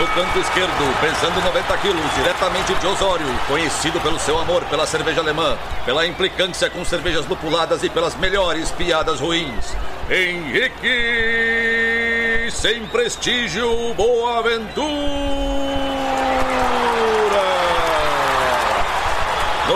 No canto esquerdo, pesando 90 quilos, diretamente de Osório, conhecido pelo seu amor pela cerveja alemã, pela implicância com cervejas lupuladas e pelas melhores piadas ruins. Henrique, sem prestígio, Boaventura.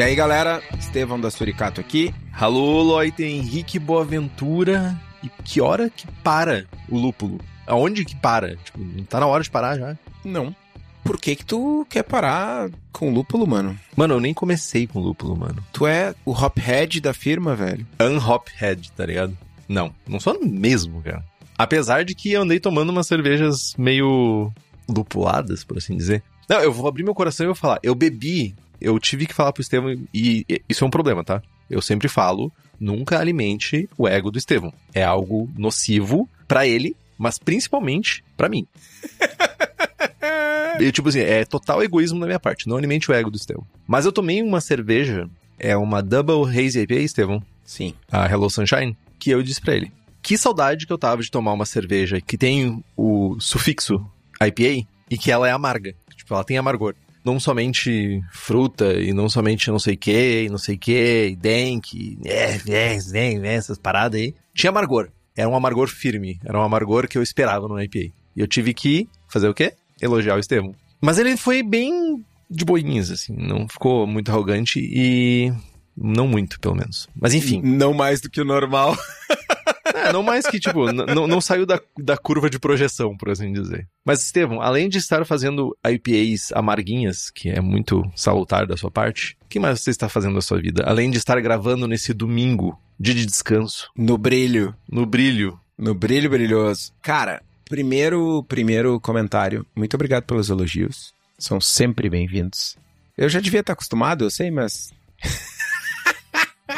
E aí, galera, Estevão da Suricato aqui. Alô, Loite, Henrique Boaventura. E que hora que para o lúpulo? Aonde que para? Tipo, não tá na hora de parar já? Não. Por que que tu quer parar com lúpulo, mano? Mano, eu nem comecei com lúpulo, mano. Tu é o hophead da firma, velho. Unhophead, tá ligado? Não, não sou mesmo, cara. Apesar de que eu andei tomando umas cervejas meio lupuladas, por assim dizer. Não, eu vou abrir meu coração e vou falar. Eu bebi, eu tive que falar pro Estevão, e e isso é um problema, tá? Eu sempre falo, nunca alimente o ego do Estevão. É algo nocivo pra ele, mas principalmente pra mim. E, tipo assim, é total egoísmo da minha parte. Não alimente o ego do Estevão. Mas eu tomei uma cerveja, é uma Double Hazy IPA, Estevão, Sim. a Hello Sunshine, que eu disse pra ele. Que saudade que eu tava de tomar uma cerveja que tem o sufixo IPA e que ela é amarga. Tipo, ela tem amargor. Não somente fruta e não somente não sei que, não sei que, e dank, e é, é, é, é, essas paradas aí. Tinha amargor. Era um amargor firme. Era um amargor que eu esperava no IPA. E eu tive que fazer o quê? Elogiar o Estevão. Mas ele foi bem de boinhas, assim. Não ficou muito arrogante e. Não muito, pelo menos. Mas enfim. Não mais do que o normal. É, não mais que, tipo, não, saiu da, da curva de projeção, por assim dizer. Mas, Estevão, além de estar fazendo IPAs amarguinhas, que é muito salutar da sua parte, o que mais você está fazendo da sua vida? Além de estar gravando nesse domingo, dia de descanso, No brilho. no brilho. No brilho brilhoso. Cara, primeiro, primeiro comentário. Muito obrigado pelos elogios. São sempre bem-vindos. Eu já devia estar acostumado, eu sei, mas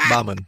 Bah, mano.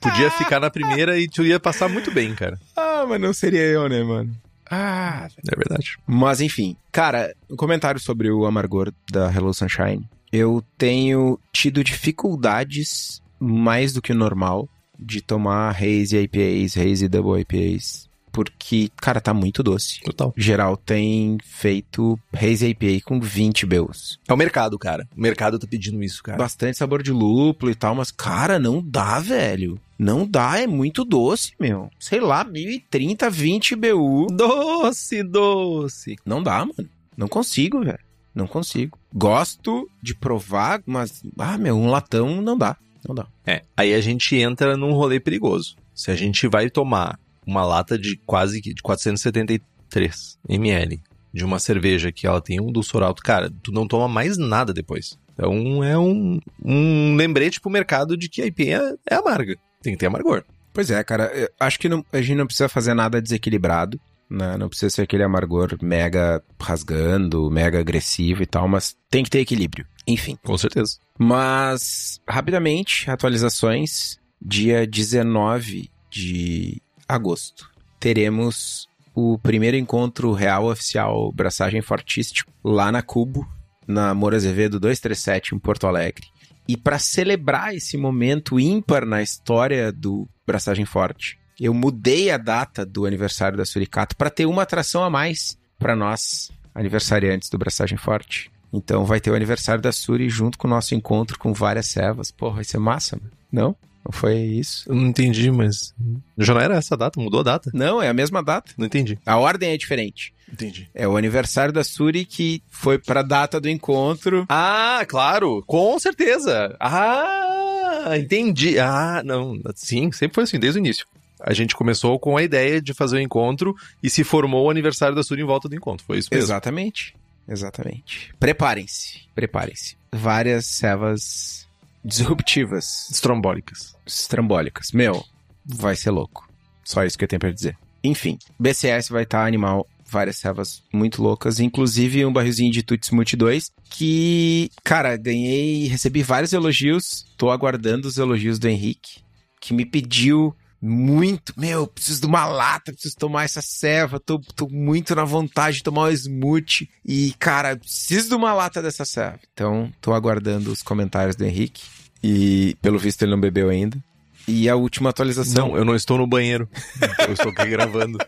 Podia ficar na primeira e tu ia passar muito bem, cara. Ah, mas não seria eu, né, mano? Ah, É verdade. Mas enfim, cara, um comentário sobre o amargor da Hello Sunshine. Eu tenho tido dificuldades mais do que o normal de tomar Haze IPAs, Haze Double IPAs, porque, cara, tá muito doce. Total. Geral tem feito Haze IPA com 20 beus. É o mercado, cara. O mercado tá pedindo isso, cara. Bastante sabor de lúpulo e tal, mas, cara, não dá, velho. Não dá, é muito doce, meu. Sei lá, 1030, 20 BU. Doce, doce. Não dá, mano. Não consigo, velho. Não consigo. Gosto de provar, mas, ah, meu, um latão não dá. Não dá. É, aí a gente entra num rolê perigoso. Se a gente vai tomar uma lata de quase de 473 ml de uma cerveja que ela tem um dulçor alto, cara, tu não toma mais nada depois. Então é um, um lembrete pro mercado de que a IPA é, é amarga. Tem que ter amargor. Pois é, cara. acho que não- a gente não precisa fazer nada desequilibrado. Né? Não precisa ser aquele amargor mega rasgando, mega agressivo e tal, mas tem que ter equilíbrio. Enfim. Com certeza. Mas, rapidamente, atualizações. Dia 19 de agosto, teremos o primeiro encontro real oficial Braçagem Fortístico lá na Cubo, na Moura Azevedo 237, em Porto Alegre. E para celebrar esse momento ímpar na história do Braçagem Forte, eu mudei a data do aniversário da Suricato para ter uma atração a mais para nós, aniversariantes do Braçagem Forte. Então vai ter o aniversário da Suri junto com o nosso encontro com várias servas. Porra, vai ser massa, mano. Não? Foi isso? Eu não entendi, mas. Já não era essa data, mudou a data. Não, é a mesma data. Não entendi. A ordem é diferente. Entendi. É o aniversário da Suri que foi pra data do encontro. Ah, claro, com certeza. Ah, entendi. Ah, não, sim, sempre foi assim, desde o início. A gente começou com a ideia de fazer o encontro e se formou o aniversário da Suri em volta do encontro. Foi isso mesmo. Exatamente. Exatamente. Preparem-se. Preparem-se. Várias servas disruptivas, Estrombólicas. estrambólicas. Meu, vai ser louco. Só isso que eu tenho pra dizer. Enfim, BCS vai estar animal, várias servas muito loucas, inclusive um barrilzinho de Tutti Smoothie 2, que, cara, ganhei, recebi vários elogios, tô aguardando os elogios do Henrique, que me pediu muito, meu, preciso de uma lata, preciso tomar essa serva, tô, tô muito na vontade de tomar um smoothie e, cara, preciso de uma lata dessa serva. Então, tô aguardando os comentários do Henrique e, pelo visto, ele não bebeu ainda. E a última atualização... Não, eu não estou no banheiro. eu estou aqui gravando.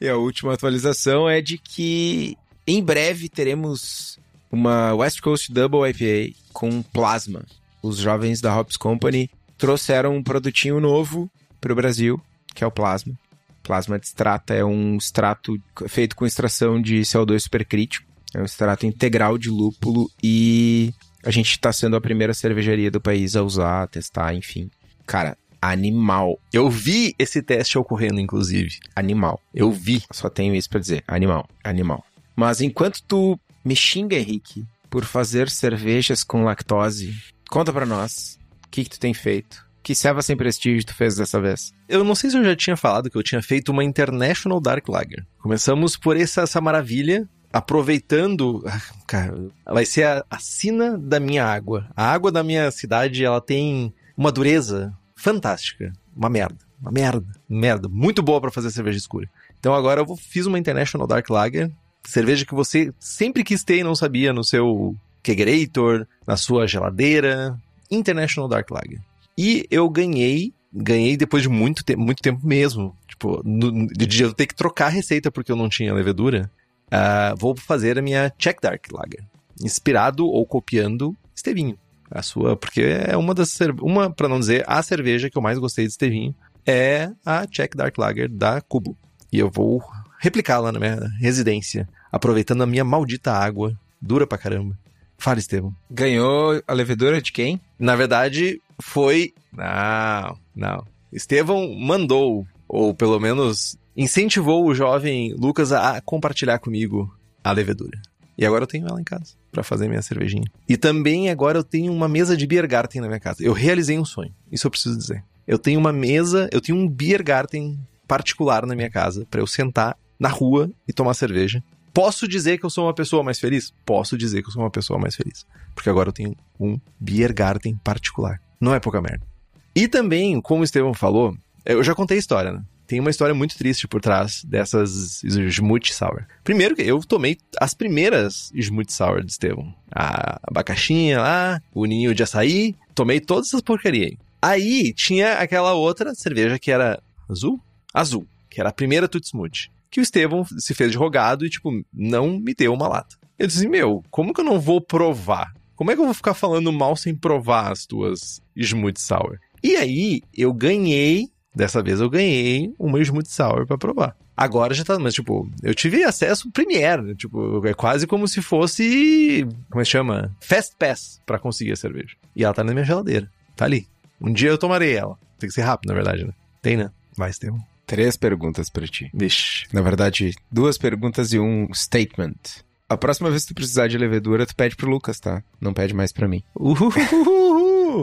E a última atualização é de que em breve teremos uma West Coast Double IPA com plasma. Os jovens da Hops Company trouxeram um produtinho novo para o Brasil, que é o plasma. Plasma de extrata é um extrato feito com extração de CO2 supercrítico. É um extrato integral de lúpulo e a gente está sendo a primeira cervejaria do país a usar, a testar, enfim. Cara, animal. Eu vi esse teste ocorrendo, inclusive. Animal. Eu vi. Só tenho isso para dizer. Animal. Animal. Mas enquanto tu me xinga, Henrique, por fazer cervejas com lactose, conta para nós o que, que tu tem feito. Que serva sem prestígio tu fez dessa vez? Eu não sei se eu já tinha falado que eu tinha feito uma International Dark Lager. Começamos por essa, essa maravilha, aproveitando. Ah, cara, vai ser a, a sina da minha água. A água da minha cidade, ela tem uma dureza fantástica. Uma merda. Uma merda. Merda. Muito boa para fazer cerveja escura. Então agora eu fiz uma International Dark Lager. Cerveja que você sempre quis ter e não sabia no seu kegerator, na sua geladeira. International Dark Lager. E eu ganhei, ganhei depois de muito, te muito tempo mesmo. Tipo, no, de eu ter que trocar a receita porque eu não tinha levedura. Uh, vou fazer a minha Czech Dark Lager. Inspirado ou copiando Estevinho. A sua, porque é uma das uma para não dizer a cerveja que eu mais gostei de Estevinho é a Czech Dark Lager da Cubo. E eu vou replicá-la na minha residência, aproveitando a minha maldita água, dura pra caramba. Fala, Estevam. Ganhou a levedura de quem? Na verdade, foi. Não, não. Estevão mandou, ou pelo menos incentivou o jovem Lucas a compartilhar comigo a levedura. E agora eu tenho ela em casa para fazer minha cervejinha. E também agora eu tenho uma mesa de beer garden na minha casa. Eu realizei um sonho. Isso eu preciso dizer. Eu tenho uma mesa, eu tenho um beer garden particular na minha casa para eu sentar na rua e tomar cerveja. Posso dizer que eu sou uma pessoa mais feliz? Posso dizer que eu sou uma pessoa mais feliz. Porque agora eu tenho um beer garden particular. Não é pouca merda. E também, como o Estevão falou, eu já contei a história, né? Tem uma história muito triste por trás dessas Smooth Sour. Primeiro que eu tomei as primeiras Smooth Sour de Estevão. A abacaxinha lá, o ninho de açaí. Tomei todas essas porcarias aí. Aí tinha aquela outra cerveja que era azul? Azul. Que era a primeira Tutti Smooth. Que o Estevão se fez de rogado e, tipo, não me deu uma lata. Eu disse, meu, como que eu não vou provar? Como é que eu vou ficar falando mal sem provar as tuas Smooth Sour? E aí, eu ganhei, dessa vez eu ganhei uma Smooth Sour pra provar. Agora já tá, mas tipo, eu tive acesso Premiere, né? tipo, é quase como se fosse, como é que chama? Fast Pass pra conseguir a cerveja. E ela tá na minha geladeira, tá ali. Um dia eu tomarei ela. Tem que ser rápido, na verdade, né? Tem, né? Vai, Estevam. Três perguntas para ti. Vixe. Na verdade, duas perguntas e um statement. A próxima vez que tu precisar de levedura, tu pede pro Lucas, tá? Não pede mais pra mim. Uhul.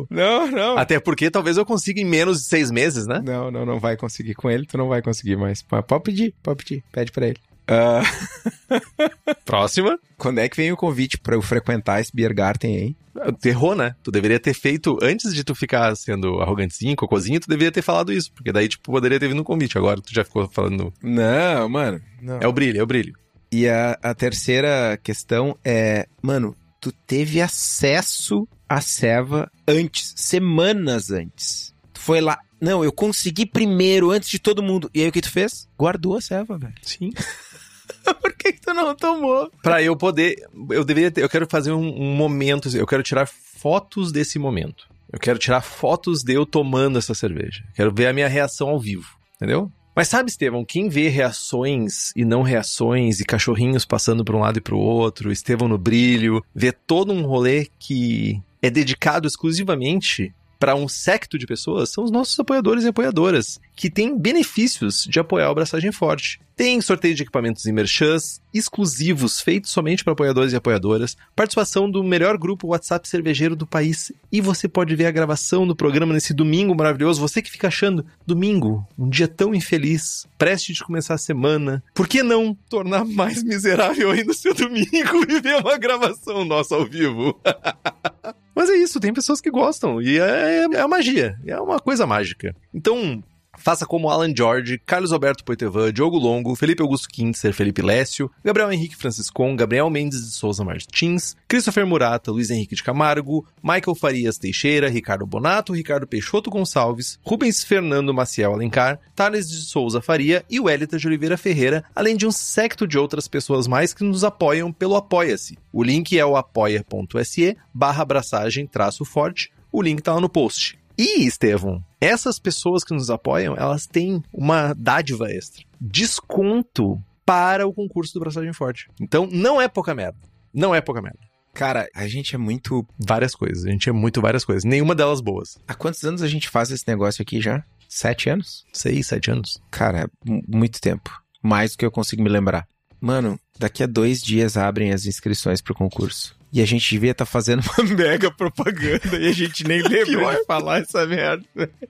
Não, não. Até porque talvez eu consiga em menos de seis meses, né? Não, não, não vai conseguir com ele, tu não vai conseguir mais. Pode pedir, pode pedir, pede pra ele. Uh... Próxima. Quando é que vem o convite pra eu frequentar esse Beer Garden aí? Tu errou, né? Tu deveria ter feito, antes de tu ficar sendo arrogantezinho, cocôzinho, tu deveria ter falado isso. Porque daí, tipo, poderia ter vindo um convite. Agora tu já ficou falando. Não, mano. Não. É o brilho, é o brilho. E a, a terceira questão é, mano, tu teve acesso à serva antes, semanas antes. Tu foi lá. Não, eu consegui primeiro, antes de todo mundo. E aí o que tu fez? Guardou a serva, velho. Sim. Por que, que, tu não tomou? Pra eu poder. Eu deveria ter. Eu quero fazer um, um momento. Eu quero tirar fotos desse momento. Eu quero tirar fotos de eu tomando essa cerveja. Quero ver a minha reação ao vivo. Entendeu? Mas sabe, Estevão, quem vê reações e não reações e cachorrinhos passando para um lado e para o outro, Estevão no brilho, vê todo um rolê que é dedicado exclusivamente para um secto de pessoas são os nossos apoiadores e apoiadoras, que têm benefícios de apoiar o Braçagem Forte. Tem sorteio de equipamentos e merchans exclusivos feitos somente para apoiadores e apoiadoras, participação do melhor grupo WhatsApp cervejeiro do país e você pode ver a gravação do programa nesse domingo maravilhoso. Você que fica achando domingo, um dia tão infeliz, preste de começar a semana, por que não tornar mais miserável ainda o seu domingo e ver uma gravação nossa ao vivo? Mas é isso, tem pessoas que gostam. E é, é a magia. É uma coisa mágica. Então, Faça como Alan George, Carlos Alberto Poitevin, Diogo Longo, Felipe Augusto Kintzer, Felipe Lécio, Gabriel Henrique Franciscon, Gabriel Mendes de Souza Martins, Christopher Murata, Luiz Henrique de Camargo, Michael Farias Teixeira, Ricardo Bonato, Ricardo Peixoto Gonçalves, Rubens Fernando Maciel Alencar, Thales de Souza Faria e Wellington de Oliveira Ferreira, além de um secto de outras pessoas mais que nos apoiam pelo Apoia-se. O link é o apoia.se barra abraçagem traço forte. O link tá lá no post. E, Estevão, essas pessoas que nos apoiam, elas têm uma dádiva extra. Desconto para o concurso do Braçagem Forte. Então, não é pouca merda. Não é pouca merda. Cara, a gente é muito. Várias coisas. A gente é muito várias coisas. Nenhuma delas boas. Há quantos anos a gente faz esse negócio aqui já? Sete anos? Seis, sete anos. Cara, muito tempo. Mais do que eu consigo me lembrar. Mano, daqui a dois dias abrem as inscrições pro concurso. E a gente devia estar tá fazendo uma mega propaganda e a gente nem lembrou de falar essa merda.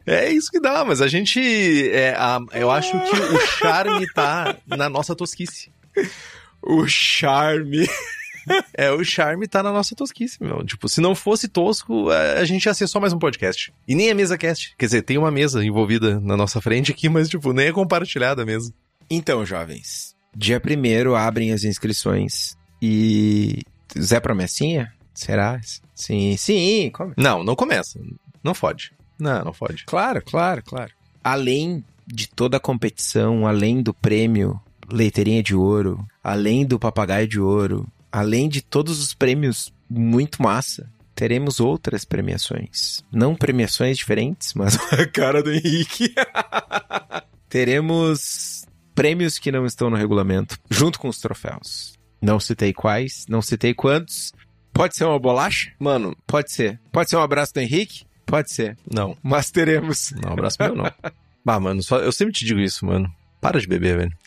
É isso que dá, mas a gente. É, a, eu acho que o charme tá na nossa tosquice. O charme. É, o charme tá na nossa tosquice, meu. Tipo, se não fosse tosco, a gente ia ser só mais um podcast. E nem a mesa cast. Quer dizer, tem uma mesa envolvida na nossa frente aqui, mas, tipo, nem é compartilhada mesa. Então, jovens, dia primeiro abrem as inscrições e Zé Promessinha? Será? Sim, sim. Come. Não, não começa. Não fode. Não, não fode. Claro, claro, claro. Além de toda a competição, além do prêmio Leiteirinha de Ouro, além do Papagaio de Ouro, além de todos os prêmios muito massa, teremos outras premiações. Não premiações diferentes, mas a cara do Henrique. teremos prêmios que não estão no regulamento, junto com os troféus. Não citei quais, não citei quantos. Pode ser uma bolacha? Mano, pode ser. Pode ser um abraço do Henrique? Pode ser. Não. Mas teremos. Não, um abraço meu não. bah, mano, só, eu sempre te digo isso, mano. Para de beber, velho.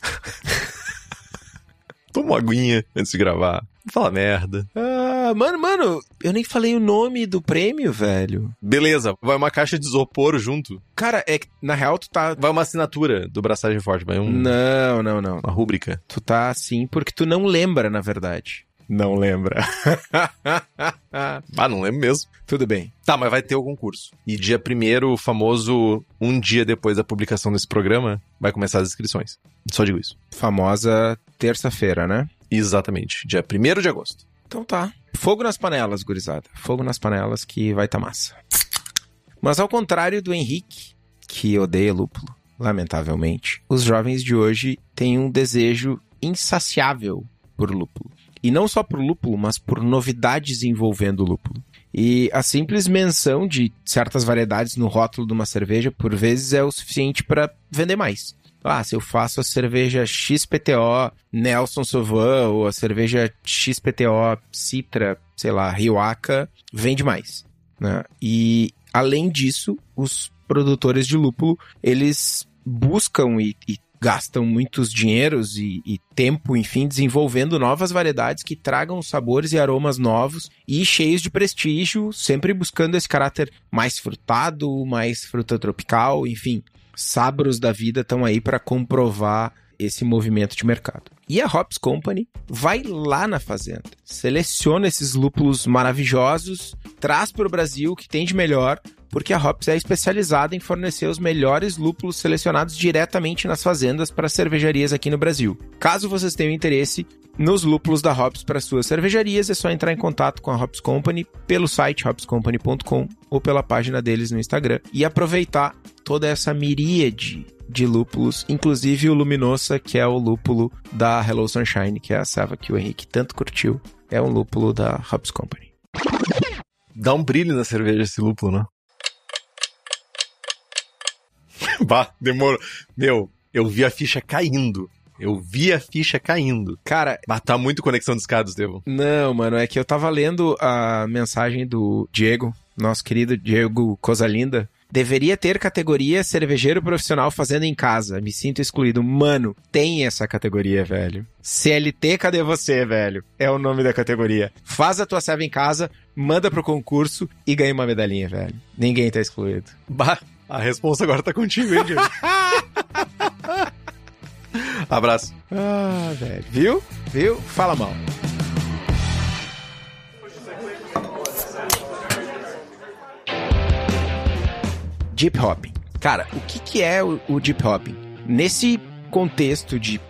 Toma uma aguinha antes de gravar. Fala merda. Ah, mano, mano, eu nem falei o nome do prêmio, velho. Beleza, vai uma caixa de isopor junto. Cara, é que na real tu tá. Vai uma assinatura do Braçagem Forte, vai um. Não, não, não. Uma rúbrica. Tu tá assim porque tu não lembra, na verdade. Não lembra. ah, não lembro mesmo. Tudo bem. Tá, mas vai ter o concurso. E dia primeiro, o famoso um dia depois da publicação desse programa, vai começar as inscrições. Só digo isso. Famosa terça-feira, né? Exatamente, dia 1 de agosto. Então tá. Fogo nas panelas, gurizada. Fogo nas panelas que vai tá massa. Mas ao contrário do Henrique, que odeia lúpulo, lamentavelmente, os jovens de hoje têm um desejo insaciável por lúpulo. E não só por lúpulo, mas por novidades envolvendo lúpulo. E a simples menção de certas variedades no rótulo de uma cerveja, por vezes, é o suficiente para vender mais. Ah, se eu faço a cerveja XPTO Nelson Sauvin ou a cerveja XPTO Citra, sei lá, Rioaca, vende mais. Né? E além disso, os produtores de lúpulo, eles buscam e, e gastam muitos dinheiros e, e, tempo, enfim, desenvolvendo novas variedades que tragam sabores e aromas novos e cheios de prestígio, sempre buscando esse caráter mais frutado, mais fruta tropical, enfim sabros da vida estão aí para comprovar esse movimento de mercado. E a Hops Company vai lá na fazenda, seleciona esses lúpulos maravilhosos, traz para o Brasil o que tem de melhor, porque a Hops é especializada em fornecer os melhores lúpulos selecionados diretamente nas fazendas para cervejarias aqui no Brasil. Caso vocês tenham interesse nos lúpulos da Hops para suas cervejarias, é só entrar em contato com a Hops Company pelo site hopscompany.com ou pela página deles no Instagram e aproveitar toda essa miríade de lúpulos, inclusive o Luminosa, que é o lúpulo da Hello Sunshine, que é a serva que o Henrique tanto curtiu, é um lúpulo da Hops Company. Dá um brilho na cerveja esse lúpulo, né? bah, demorou. Meu, eu vi a ficha caindo. Eu vi a ficha caindo. Cara, mas tá muito conexão de escadas, Devo. Não, mano, é que eu tava lendo a mensagem do Diego nosso querido Diego Cosalinda, deveria ter categoria cervejeiro profissional fazendo em casa. Me sinto excluído. Mano, tem essa categoria, velho. CLT, cadê você, velho? É o nome da categoria. Faz a tua serva em casa, manda pro concurso e ganha uma medalhinha, velho. Ninguém tá excluído. Bah, a resposta agora tá contigo, hein, Diego? Abraço. Ah, velho. Viu? Viu? Fala mal. Deep Hopping. Cara, o que, que é o, o Deep Hopping? Nesse contexto de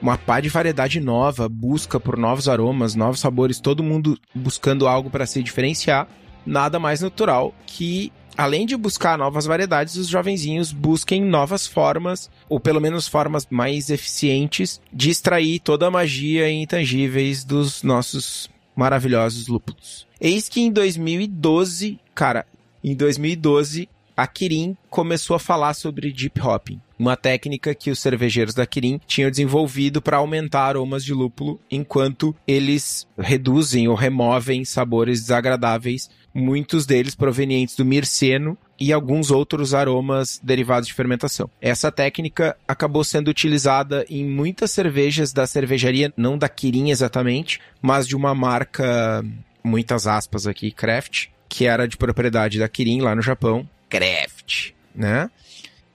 uma pá de variedade nova, busca por novos aromas, novos sabores, todo mundo buscando algo para se diferenciar, nada mais natural que além de buscar novas variedades, os jovenzinhos busquem novas formas, ou pelo menos formas mais eficientes, de extrair toda a magia intangíveis dos nossos maravilhosos lúpulos. Eis que em 2012, cara, em 2012, a Kirin começou a falar sobre deep hopping, uma técnica que os cervejeiros da Kirin tinham desenvolvido para aumentar aromas de lúpulo, enquanto eles reduzem ou removem sabores desagradáveis, muitos deles provenientes do mirceno e alguns outros aromas derivados de fermentação. Essa técnica acabou sendo utilizada em muitas cervejas da cervejaria, não da Kirin exatamente, mas de uma marca, muitas aspas aqui, Craft, que era de propriedade da Kirin lá no Japão, Craft, né?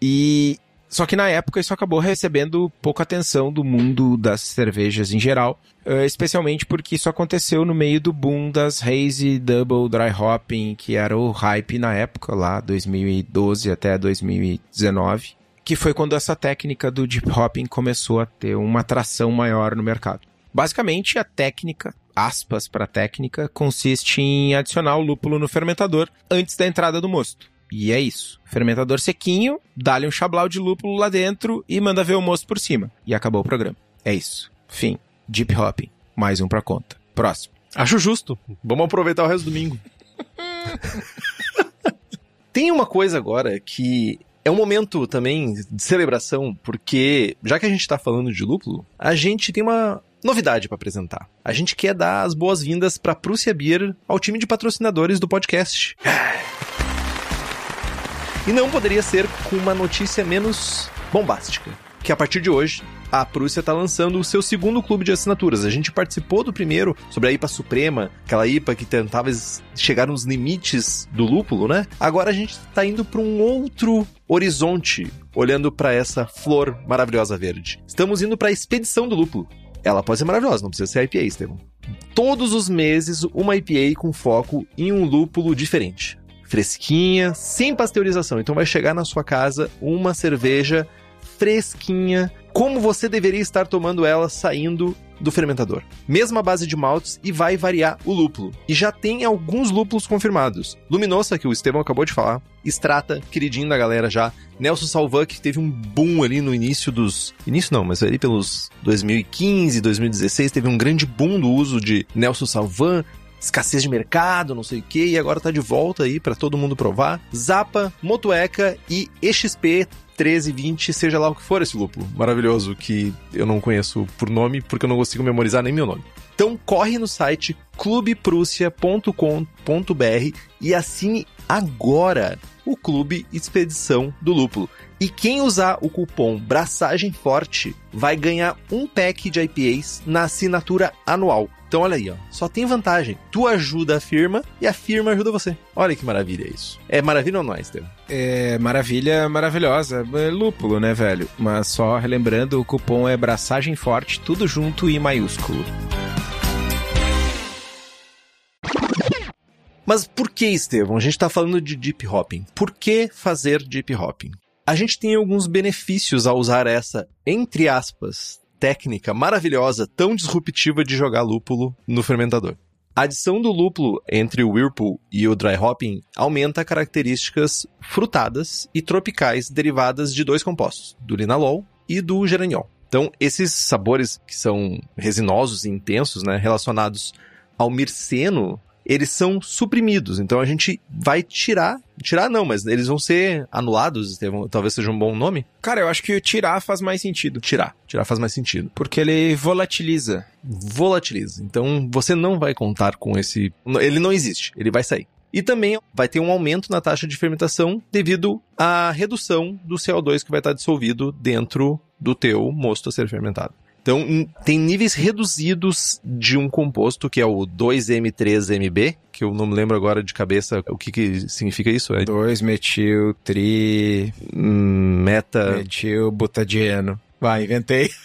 E só que na época isso acabou recebendo pouca atenção do mundo das cervejas em geral, eh, especialmente porque isso aconteceu no meio do boom das Hazy Double Dry Hopping, que era o hype na época, lá 2012 até 2019, que foi quando essa técnica do Deep Hopping começou a ter uma atração maior no mercado. Basicamente, a técnica, aspas para técnica, consiste em adicionar o lúpulo no fermentador antes da entrada do mosto. E é isso. Fermentador sequinho, dá-lhe um chablau de lúpulo lá dentro e manda ver o moço por cima. E acabou o programa. É isso. Fim. Deep Hopping. Mais um pra conta. Próximo. Acho justo. Vamos aproveitar o resto do domingo. Tem uma coisa agora que é um momento também de celebração, porque já que a gente tá falando de lúpulo, a gente tem uma novidade para apresentar. A gente quer dar as boas-vindas para Prússia Beer ao time de patrocinadores do podcast. E não poderia ser com uma notícia menos bombástica. Que a partir de hoje, a Prússia está lançando o seu segundo clube de assinaturas. A gente participou do primeiro, sobre a IPA Suprema, aquela IPA que tentava chegar nos limites do lúpulo, né? Agora a gente está indo para um outro horizonte, olhando para essa flor maravilhosa verde. Estamos indo para a expedição do lúpulo. Ela pode ser maravilhosa, não precisa ser IPA, Estevam. Todos os meses, uma IPA com foco em um lúpulo diferente fresquinha, sem pasteurização. Então vai chegar na sua casa uma cerveja fresquinha, como você deveria estar tomando ela saindo do fermentador. Mesma base de maltes e vai variar o lúpulo. E já tem alguns lúpulos confirmados. Luminosa, que o Estevão acabou de falar. Strata, queridinho da galera já. Nelson Salvan, que teve um boom ali no início dos... Início não, mas ali pelos 2015, 2016, teve um grande boom do uso de Nelson Salvan escassez de mercado, não sei o que, e agora tá de volta aí para todo mundo provar. Zapa, Motueca e EXP 1320, seja lá o que for esse lúpulo maravilhoso que eu não conheço por nome porque eu não consigo memorizar nem meu nome. Então corre no site clubeprússia.com.br e assine agora o Clube Expedição do Lúpulo. E quem usar o cupom Braçagem Forte vai ganhar um pack de IPAs na assinatura anual. Então olha aí, ó, só tem vantagem. Tu ajuda a firma e a firma ajuda você. Olha que maravilha isso. É maravilha ou não é, Estevam? É maravilha, maravilhosa. É lúpulo, né, velho? Mas só relembrando, o cupom é Braçagem Forte, tudo junto e maiúsculo. Mas por que, Estevam? A gente está falando de deep hopping. Por que fazer deep hopping? A gente tem alguns benefícios ao usar essa, entre aspas, técnica maravilhosa, tão disruptiva de jogar lúpulo no fermentador. A adição do lúpulo entre o Whirlpool e o dry hopping aumenta características frutadas e tropicais derivadas de dois compostos, do linalol e do geraniol. Então, esses sabores que são resinosos e intensos, né, relacionados ao mirceno, eles são suprimidos. Então a gente vai tirar. Tirar não, mas eles vão ser anulados, talvez seja um bom nome. Cara, eu acho que tirar faz mais sentido. Tirar. Tirar faz mais sentido. Porque ele volatiliza. Volatiliza. Então você não vai contar com esse. Ele não existe. Ele vai sair. E também vai ter um aumento na taxa de fermentação devido à redução do CO2 que vai estar dissolvido dentro do teu mosto a ser fermentado. Então, tem níveis reduzidos de um composto, que é o 2M3MB, que eu não me lembro agora de cabeça o que, que significa isso. É 2-metil, tri... Meta... Metil, butadieno. Vai, inventei.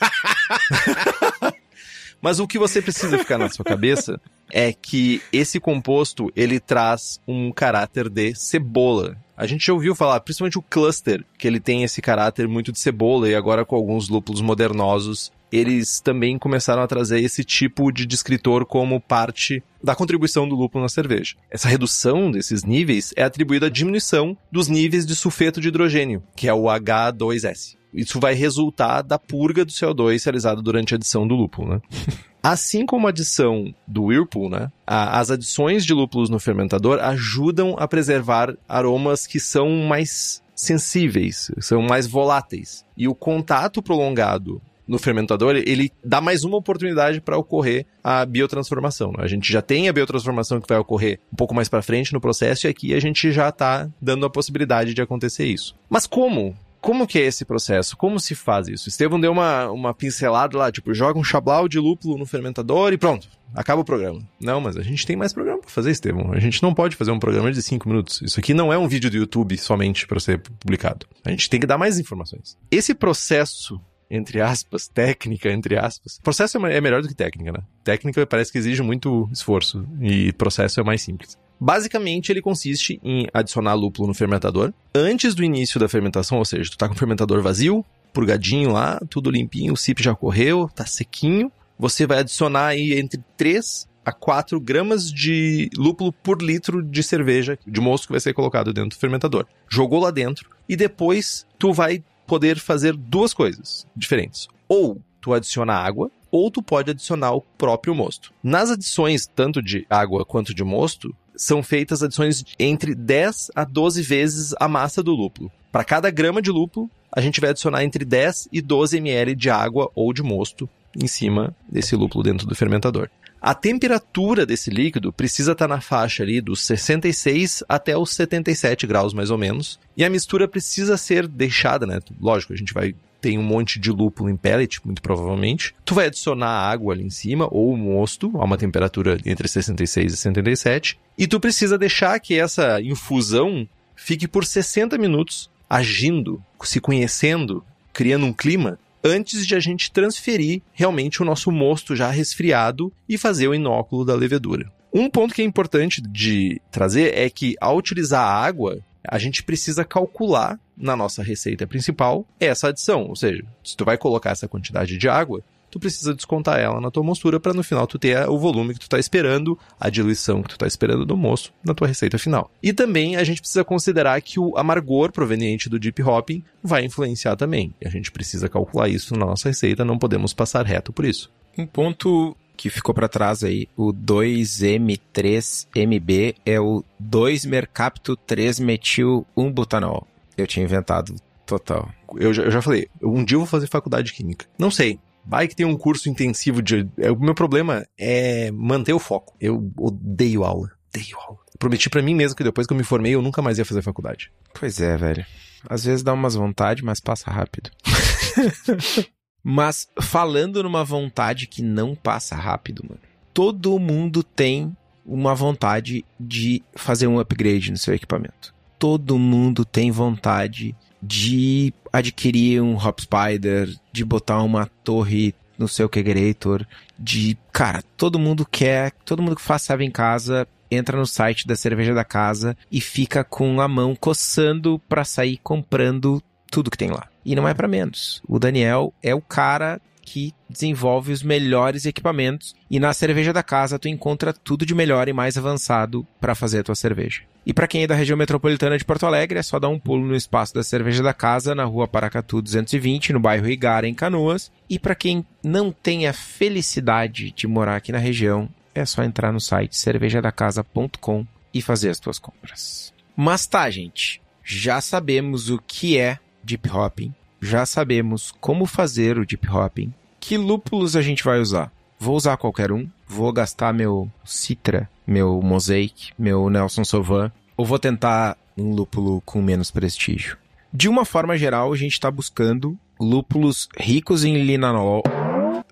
Mas o que você precisa ficar na sua cabeça é que esse composto ele traz um caráter de cebola. A gente já ouviu falar, principalmente o cluster, que ele tem esse caráter muito de cebola e agora com alguns lúpulos modernosos, eles também começaram a trazer esse tipo de descritor como parte da contribuição do lúpulo na cerveja. Essa redução desses níveis é atribuída à diminuição dos níveis de sulfeto de hidrogênio, que é o H2S. Isso vai resultar da purga do CO2 realizada durante a adição do lúpulo, né? Assim como a adição do Whirlpool, né? as adições de lúpulos no fermentador ajudam a preservar aromas que são mais sensíveis, são mais voláteis. E o contato prolongado no fermentador, ele dá mais uma oportunidade para ocorrer a biotransformação. Né? A gente já tem a biotransformação que vai ocorrer um pouco mais para frente no processo e aqui a gente já está dando a possibilidade de acontecer isso. Mas como como que é esse processo? Como se faz isso? Estevão deu uma, uma pincelada lá, tipo, joga um chablau de lúpulo no fermentador e pronto, acaba o programa. Não, mas a gente tem mais programa para fazer, Estevão. A gente não pode fazer um programa de 5 minutos. Isso aqui não é um vídeo do YouTube somente para ser publicado. A gente tem que dar mais informações. Esse processo entre aspas, técnica, entre aspas. Processo é, é melhor do que técnica, né? Técnica parece que exige muito esforço e processo é mais simples. Basicamente, ele consiste em adicionar lúpulo no fermentador antes do início da fermentação, ou seja, tu tá com o fermentador vazio, purgadinho lá, tudo limpinho, o CIP já correu, tá sequinho. Você vai adicionar aí entre 3 a 4 gramas de lúpulo por litro de cerveja, de mosto que vai ser colocado dentro do fermentador. Jogou lá dentro e depois tu vai poder fazer duas coisas diferentes. Ou tu adiciona água, ou tu pode adicionar o próprio mosto. Nas adições, tanto de água quanto de mosto, são feitas adições entre 10 a 12 vezes a massa do lúpulo. Para cada grama de lúpulo, a gente vai adicionar entre 10 e 12 ml de água ou de mosto em cima desse lúpulo dentro do fermentador. A temperatura desse líquido precisa estar tá na faixa ali dos 66 até os 77 graus mais ou menos, e a mistura precisa ser deixada, né? Lógico, a gente vai tem um monte de lúpulo em pellet, muito provavelmente. Tu vai adicionar água ali em cima, ou mosto, a uma temperatura entre 66 e 77. E tu precisa deixar que essa infusão fique por 60 minutos agindo, se conhecendo, criando um clima, antes de a gente transferir realmente o nosso mosto já resfriado e fazer o inóculo da levedura. Um ponto que é importante de trazer é que ao utilizar a água, a gente precisa calcular na nossa receita principal essa adição. Ou seja, se tu vai colocar essa quantidade de água, tu precisa descontar ela na tua mostura para no final tu ter o volume que tu está esperando, a diluição que tu está esperando do moço na tua receita final. E também a gente precisa considerar que o amargor proveniente do deep hopping vai influenciar também. E a gente precisa calcular isso na nossa receita, não podemos passar reto por isso. Um ponto que ficou para trás aí, o 2M3MB é o 2-mercapto 3-metil-1-butanol. Eu tinha inventado total. Eu já, eu já falei, um dia eu vou fazer faculdade de química. Não sei, Vai que tem um curso intensivo de. É, o meu problema é manter o foco. Eu odeio aula. Odeio aula. Prometi para mim mesmo que depois que eu me formei eu nunca mais ia fazer faculdade. Pois é, velho. Às vezes dá umas vontade, mas passa rápido. Mas falando numa vontade que não passa rápido, mano. Todo mundo tem uma vontade de fazer um upgrade no seu equipamento. Todo mundo tem vontade de adquirir um Hop Spider, de botar uma torre no seu Kegerator, de, cara, todo mundo quer, todo mundo que faz serve em casa entra no site da cerveja da casa e fica com a mão coçando para sair comprando tudo que tem lá. E não é para menos. O Daniel é o cara que desenvolve os melhores equipamentos e na cerveja da casa tu encontra tudo de melhor e mais avançado para fazer a tua cerveja. E para quem é da região metropolitana de Porto Alegre, é só dar um pulo no espaço da cerveja da casa, na rua Paracatu 220, no bairro Igara, em Canoas. E para quem não tem a felicidade de morar aqui na região, é só entrar no site cervejadacasa.com e fazer as tuas compras. Mas tá, gente, já sabemos o que é deep hopping, já sabemos como fazer o deep hopping, que lúpulos a gente vai usar. Vou usar qualquer um, vou gastar meu Citra meu Mosaic, meu Nelson Sauvin, ou vou tentar um lúpulo com menos prestígio? De uma forma geral, a gente está buscando lúpulos ricos em linalol,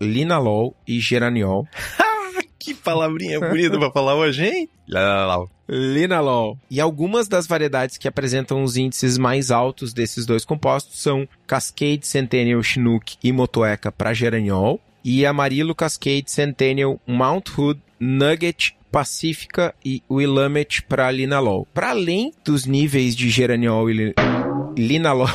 linalol e geraniol. que palavrinha bonita pra falar hoje, hein? Linalol. Linalol. E algumas das variedades que apresentam os índices mais altos desses dois compostos são Cascade Centennial Chinook e Motueka para geraniol e Amarillo Cascade Centennial Mount Hood Nugget Pacífica e Willamette para linalol. Para além dos níveis de geraniol e li linalol.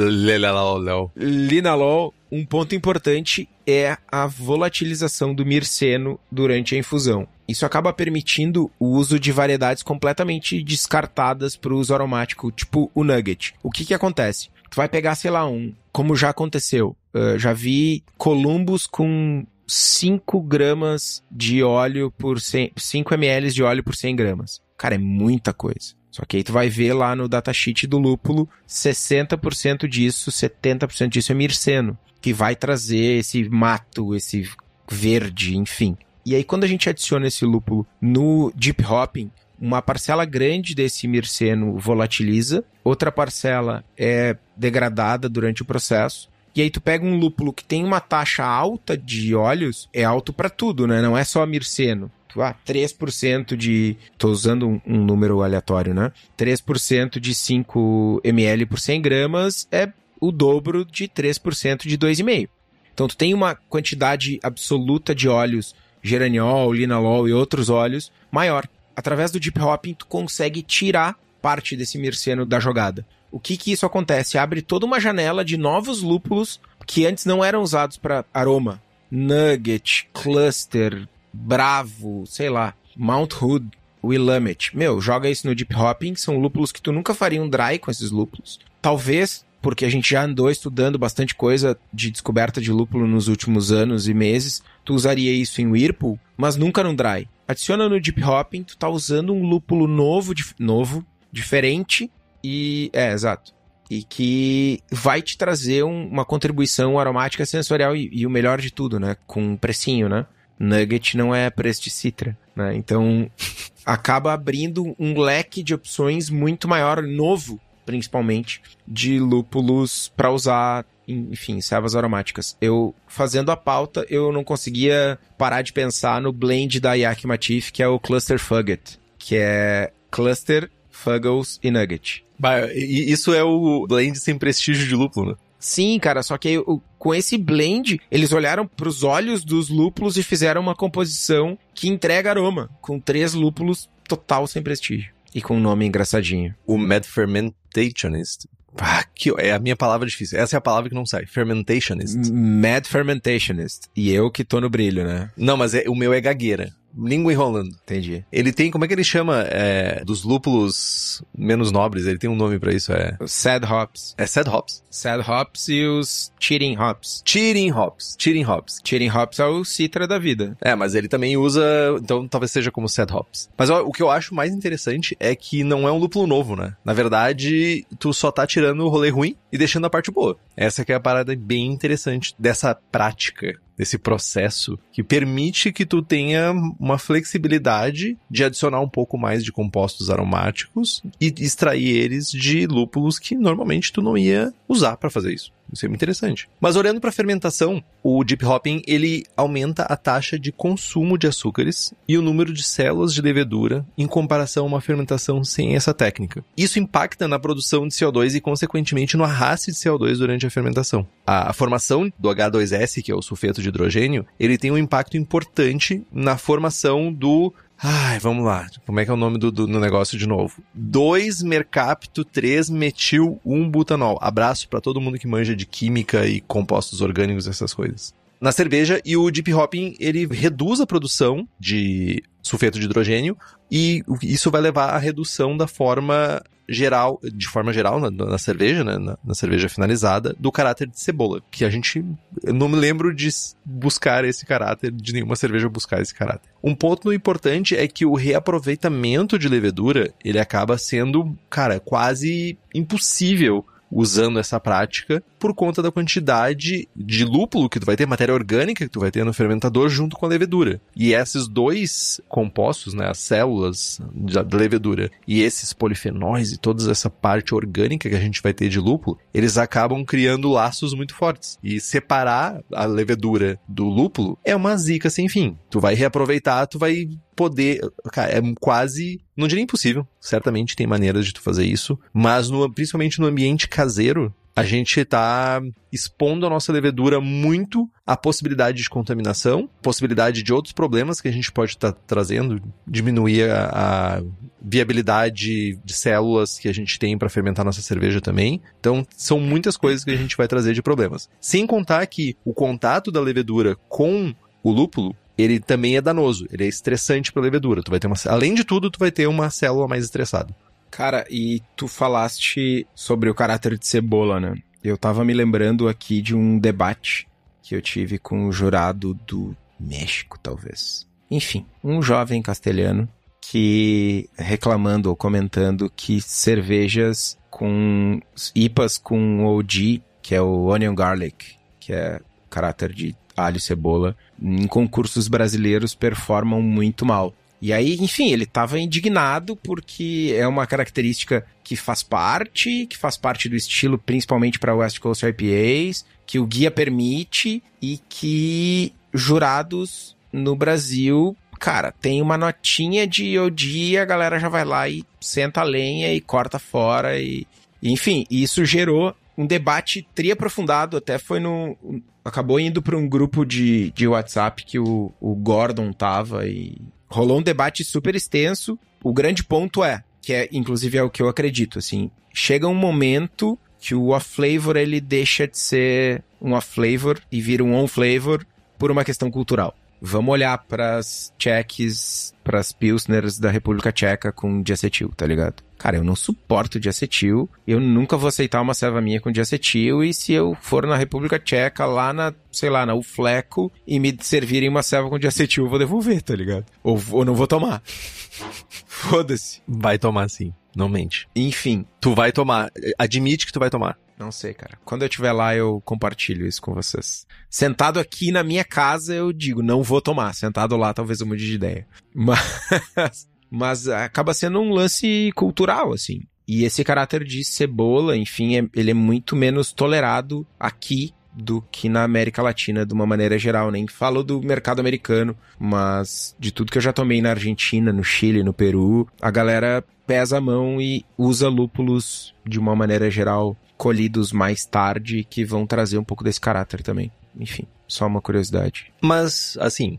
Linalol. linalol, um ponto importante é a volatilização do mirceno durante a infusão. Isso acaba permitindo o uso de variedades completamente descartadas para o uso aromático, tipo o nugget. O que que acontece? Tu vai pegar, sei lá, um, como já aconteceu, uh, já vi columbus com 5 gramas de óleo por 100, 5 ml de óleo por 100 gramas. Cara, é muita coisa. Só que aí tu vai ver lá no datasheet do lúpulo, 60% disso, 70% disso é mirceno, que vai trazer esse mato, esse verde, enfim. E aí quando a gente adiciona esse lúpulo no deep hopping, uma parcela grande desse mirceno volatiliza, outra parcela é degradada durante o processo. E aí tu pega um lúpulo que tem uma taxa alta de óleos, é alto para tudo, né? Não é só mirceno ah, 3% de. Tô usando um, um, número aleatório, né? 3% de 5 ml por 100 gramas é o dobro de 3% de 2,5. Então tu tem uma quantidade absoluta de óleos, geraniol, linalol e outros óleos maior. Através do deep hopping tu consegue tirar parte desse mirceno da jogada. O que que isso acontece? Abre toda uma janela de novos lúpulos que antes não eram usados para aroma. Nugget, cluster, Bravo, sei lá, Mount Hood, Willamette. Meu, joga isso no Deep Hopping, são lúpulos que tu nunca faria um dry com esses lúpulos. Talvez, porque a gente já andou estudando bastante coisa de descoberta de lúpulo nos últimos anos e meses, tu usaria isso em Whirlpool, mas nunca num dry. Adiciona no Deep Hopping, tu tá usando um lúpulo novo, dif novo, diferente e... É, exato e que vai te trazer um, uma contribuição aromática sensorial e, e, o melhor de tudo, né? Com um precinho, né? Nugget não é preço Citra, né? Então acaba abrindo um leque de opções muito maior, novo, principalmente, de lúpulos para usar, enfim, servas aromáticas. Eu, fazendo a pauta, eu não conseguia parar de pensar no blend da Yakima Chief, que é o Cluster Fugget, que é Cluster, Fuggles e Nugget. Bah, isso é o blend sem prestígio de lúpulo, né? Sim, cara, só que aí, com esse blend, eles olharam para os olhos dos lúpulos e fizeram uma composição que entrega aroma, com três lúpulos total sem prestígio. E com um nome engraçadinho. O Mad Fermentationist. Ah, que é a minha palavra difícil. Essa é a palavra que não sai. Fermentationist. Mad Fermentationist. E eu que tô no brilho, né? Não, mas é, o meu é gagueira. Língua enrolando. Entendi. Ele tem, como é que ele chama? É, dos lúpulos menos nobres, ele tem um nome para isso, é... Sad Hops. É Sad Hops? Sad Hops e os Cheating Hops. Cheating Hops. Cheating Hops. Cheating Hops é o Citra da vida. É, mas ele também usa, então talvez seja como Sad Hops. Mas ó, o que eu acho mais interessante é que não é um lúpulo novo, né? Na verdade, tu só tá tirando o rolê ruim e deixando a parte boa. Essa que é a parada bem interessante dessa prática desse processo que permite que tu tenha uma flexibilidade de adicionar um pouco mais de compostos aromáticos e extrair eles de lúpulos que normalmente tu não ia usar para fazer isso. Isso é muito interessante. Mas olhando para a fermentação, o deep hopping ele aumenta a taxa de consumo de açúcares e o número de células de levedura em comparação a uma fermentação sem essa técnica. Isso impacta na produção de CO2 e consequentemente no arraste de CO2 durante a fermentação. A, formação do H2S, que é o sulfeto de hidrogênio, ele tem um impacto importante na formação do Ai, vamos lá. Como é que é o nome do, do, do negócio de novo? 2 mercapto 3 metil 1 butanol. Abraço para todo mundo que manja de química e compostos orgânicos, essas coisas. Na cerveja, e o deep hopping, ele reduz a produção de sulfeto de hidrogênio e isso vai levar à redução da forma geral, de forma geral, na, na cerveja, né, na, na, cerveja finalizada, do caráter de cebola, que a gente, não me lembro de buscar esse caráter, de nenhuma cerveja buscar esse caráter. Um ponto importante é que o reaproveitamento de levedura, ele acaba sendo, cara, quase impossível usando essa prática por conta da quantidade de lúpulo que tu vai ter, matéria orgânica que tu vai ter no fermentador junto com a levedura. E esses dois compostos, né, as células da levedura e esses polifenóis e toda essa parte orgânica que a gente vai ter de lúpulo, eles acabam criando laços muito fortes. E separar a levedura do lúpulo é uma zica sem fim. Tu vai reaproveitar, tu vai poder. Cara, é quase. Não diria impossível. Certamente tem maneiras de tu fazer isso. Mas no, principalmente no ambiente caseiro, a gente está expondo a nossa levedura muito à possibilidade de contaminação, possibilidade de outros problemas que a gente pode estar tá trazendo, diminuir a, a, viabilidade de células que a gente tem para fermentar nossa cerveja também. Então, são muitas coisas que a gente vai trazer de problemas. Sem contar que o contato da levedura com o lúpulo ele também é danoso, ele é estressante para a levedura. Tu vai ter uma, além de tudo, tu vai ter uma célula mais estressada. Cara, e tu falaste sobre o caráter de cebola, né? Eu tava me lembrando aqui de um debate que eu tive com um jurado do México, talvez. Enfim, um jovem castelhano que reclamando ou comentando que cervejas com IPAs com OG, que é o Onion Garlic, que é caráter de alho e cebola, em concursos brasileiros performam muito mal. E aí, enfim, ele estava indignado porque é uma característica que faz parte, que faz parte do estilo, principalmente para West Coast IPAs, que o guia permite e que jurados no Brasil, cara, tem uma notinha de OD, a galera já vai lá e senta a lenha e corta fora e enfim, isso gerou um debate tri aprofundado, até foi no. Acabou indo para um grupo de, de WhatsApp que o, o Gordon tava e rolou um debate super extenso. O grande ponto é, que é inclusive é o que eu acredito, assim, chega um momento que o off-flavor ele deixa de ser um off-flavor e vira um on-flavor por uma questão cultural. Vamos olhar para as Czechs, para as Pilsners da República Tcheca com diacetil, tá ligado? Cara, eu não suporto diacetil, eu nunca vou aceitar uma serva minha com diacetil, e se eu for na República Tcheca, lá na, sei lá, na Ufleco, e me servirem uma serva com diacetil, eu vou devolver, tá ligado? Ou, ou não vou tomar. Foda-se. Vai tomar sim, não mente. Enfim. Tu vai tomar, admite que tu vai tomar. Não sei, cara. Quando eu estiver lá, eu compartilho isso com vocês. Sentado aqui na minha casa, eu digo, não vou tomar. Sentado lá, talvez eu mude de ideia. Mas mas acaba sendo um lance cultural, assim. E esse caráter de cebola, enfim, é, ele é muito menos tolerado aqui do que na América Latina, de uma maneira geral. Nem falo do mercado americano, mas de tudo que eu já tomei na Argentina, no Chile, no Peru, a galera pesa a mão e usa lúpulos de uma maneira geral colhidos mais tarde que vão trazer um pouco desse caráter também. Enfim, só uma curiosidade. Mas, assim,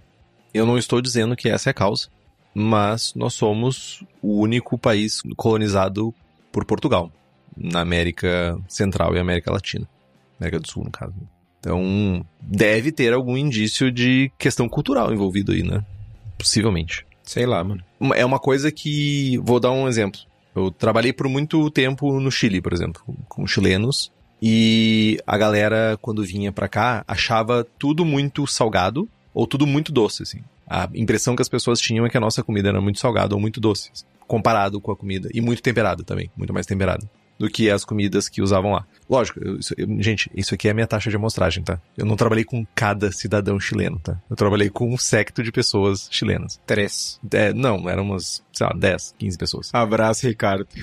eu não estou dizendo que essa é a causa mas nós somos o único país colonizado por Portugal, na América Central e América Latina. América do Sul, no caso. Então, deve ter algum indício de questão cultural envolvido aí, né? Possivelmente. Sei lá, mano. É uma coisa que. Vou dar um exemplo. Eu trabalhei por muito tempo no Chile, por exemplo, com chilenos. E a galera, quando vinha pra cá, achava tudo muito salgado ou tudo muito doce, assim a impressão que as pessoas tinham é que a nossa comida era muito salgada ou muito doce, comparado com a comida. E muito temperada também, muito mais temperada do que as comidas que usavam lá. Lógico, eu, isso, eu, gente, isso aqui é a minha taxa de amostragem, tá? Eu não trabalhei com cada cidadão chileno, tá? Eu trabalhei com um secto de pessoas chilenas. Três. É, não, eram umas, sei lá, 10, 15 pessoas. Abraço, Ricardo.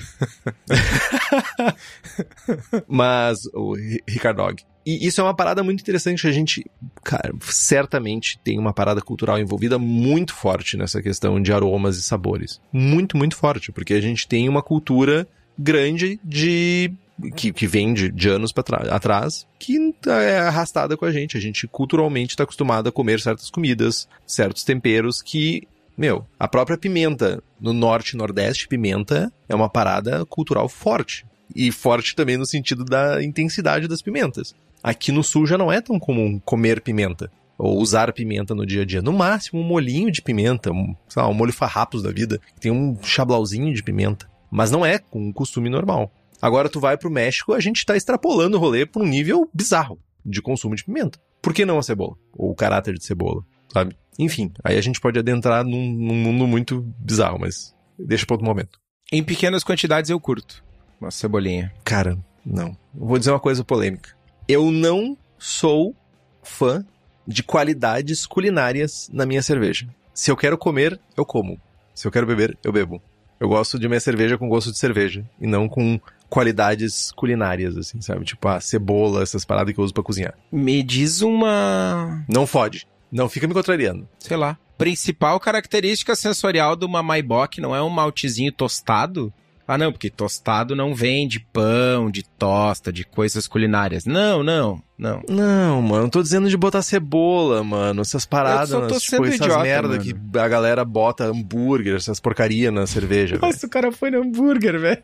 Mas, o Ricardo e isso é uma parada muito interessante. A gente, cara, certamente tem uma parada cultural envolvida muito forte nessa questão de aromas e sabores. Muito, muito forte, porque a gente tem uma cultura grande de. que, que vem de, de anos atrás, que é arrastada com a gente. A gente culturalmente está acostumado a comer certas comidas, certos temperos que meu, a própria pimenta no norte e nordeste, pimenta é uma parada cultural forte. E forte também no sentido da intensidade das pimentas. Aqui no sul já não é tão comum comer pimenta ou usar pimenta no dia a dia. No máximo, um molinho de pimenta, um, sei lá, um molho farrapos da vida, que tem um chablauzinho de pimenta. Mas não é um costume normal. Agora tu vai pro México, a gente tá extrapolando o rolê pra um nível bizarro de consumo de pimenta. Por que não a cebola? Ou o caráter de cebola, sabe? Enfim, aí a gente pode adentrar num, num mundo muito bizarro, mas deixa pra outro momento. Em pequenas quantidades eu curto. Uma cebolinha. Cara, Não. Vou dizer uma coisa polêmica. Eu não sou fã de qualidades culinárias na minha cerveja. Se eu quero comer, eu como. Se eu quero beber, eu bebo. Eu gosto de minha cerveja com gosto de cerveja e não com qualidades culinárias, assim, sabe? Tipo, a cebola, essas paradas que eu uso pra cozinhar. Me diz uma. Não fode. Não fica me contrariando. Sei lá. Principal característica sensorial de uma Maibach não é um maltezinho tostado? Ah, não, porque tostado não vem de pão, de tosta, de coisas culinárias. Não, não, não. Não, mano, não tô dizendo de botar cebola, mano. Essas paradas, Eu só tô tipo, sendo essas idiota, merda mano. que a galera bota hambúrguer, essas porcaria na cerveja. Nossa, o cara foi no hambúrguer, velho.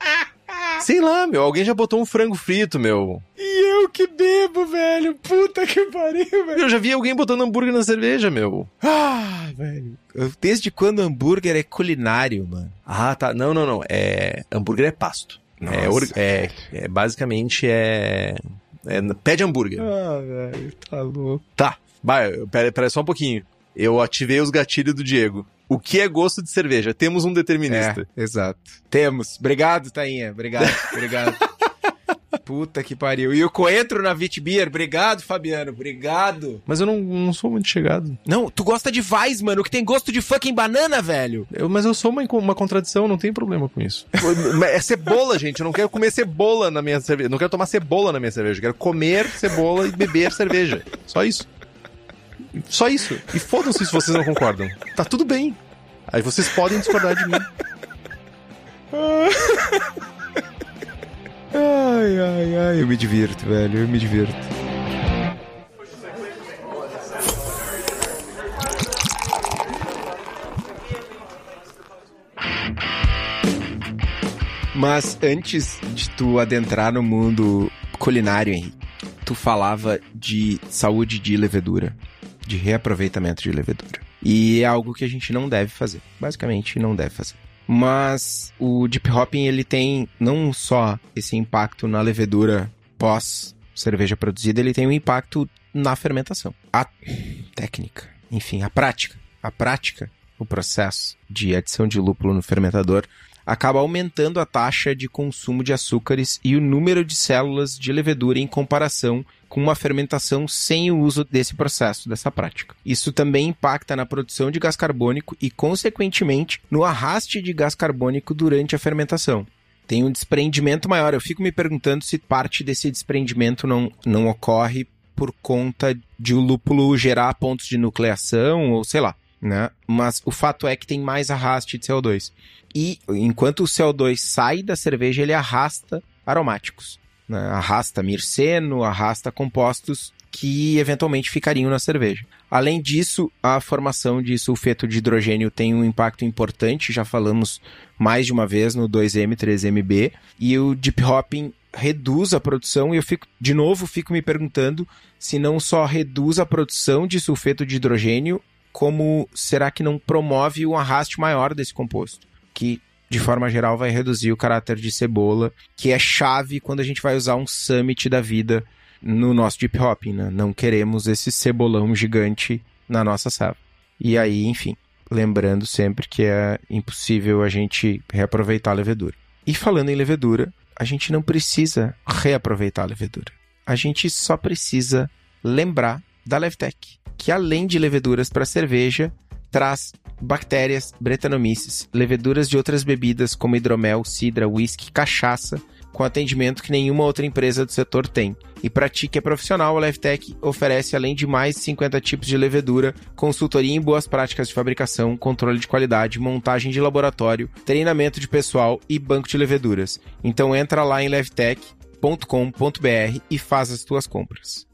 Sei lá, meu, alguém já botou um frango frito, meu. E eu que bebo, velho. Puta que pariu, velho. Eu já vi alguém botando hambúrguer na cerveja, meu. Ah, velho. Desde quando hambúrguer é culinário, mano? Ah, tá. Não, não, não. É. Hambúrguer é pasto. É, Nossa. or- é, é- Basicamente é. É pé de hambúrguer. Ah, velho, tá louco. Tá. Vai, pera, pera só um pouquinho. Eu ativei os gatilhos do Diego. O que é gosto de cerveja? Temos um determinista. É, exato. Temos. Obrigado, Tainha. Obrigado, obrigado. Puta que pariu. E o coentro na Vitbeer. Obrigado, Fabiano. Obrigado. Mas eu não, não sou muito chegado. Não, tu gosta de Vais, mano, que tem gosto de fucking banana, velho. Eu- mas eu sou uma, uma contradição, não tem problema com isso. é cebola, gente. Eu não quero comer cebola na minha cerveja. Não quero tomar cebola na minha cerveja. Eu quero comer cebola e beber cerveja. Só isso. Só isso. E fodam-se se vocês não concordam. Tá tudo bem. Aí vocês podem discordar de mim. Ai, ai, ai, eu me divirto, velho, eu me divirto. Mas antes de tu adentrar no mundo culinário, Henrique, tu falava de saúde de levedura, de reaproveitamento de levedura. E é algo que a gente não deve fazer. Basicamente, não deve fazer. Mas o deep hopping ele tem não só esse impacto na levedura pós cerveja produzida, ele tem um impacto na fermentação. A técnica, enfim, a prática, a prática, o processo de adição de lúpulo no fermentador acaba aumentando a taxa de consumo de açúcares e o número de células de levedura em comparação com uma fermentação sem o uso desse processo, dessa prática. Isso também impacta na produção de gás carbônico e, consequentemente, no arraste de gás carbônico durante a fermentação. Tem um desprendimento maior. Eu fico me perguntando se parte desse desprendimento não, não ocorre por conta de o lúpulo gerar pontos de nucleação ou sei lá, né? Mas o fato é que tem mais arraste de CO2. E enquanto o CO2 sai da cerveja, ele arrasta aromáticos. Né? Arrasta mirceno, arrasta compostos que eventualmente ficariam na cerveja. Além disso, a formação de sulfeto de hidrogênio tem um impacto importante, já falamos mais de uma vez no 2M, 3MB, e o deep hopping reduz a produção e eu fico de novo fico me perguntando se não só reduz a produção de sulfeto de hidrogênio, como será que não promove um arraste maior desse composto, que de forma geral vai reduzir o caráter de cebola, que é chave quando a gente vai usar um summit da vida no nosso deep hopping, né? Não queremos esse cebolão gigante na nossa safra. E aí, enfim, lembrando sempre que é impossível a gente reaproveitar a levedura. E falando em levedura, a gente não precisa reaproveitar a levedura. A gente só precisa lembrar da Levtech, que além de leveduras para cerveja, traz bactérias, bretanomices, leveduras de outras bebidas como hidromel, cidra, whisky, cachaça, com atendimento que nenhuma outra empresa do setor tem. E para ti que é profissional, a Levtech oferece além de mais de 50 tipos de levedura, consultoria em boas práticas de fabricação, controle de qualidade, montagem de laboratório, treinamento de pessoal e banco de leveduras. Então entra lá em levtech.com.br e faz as tuas compras.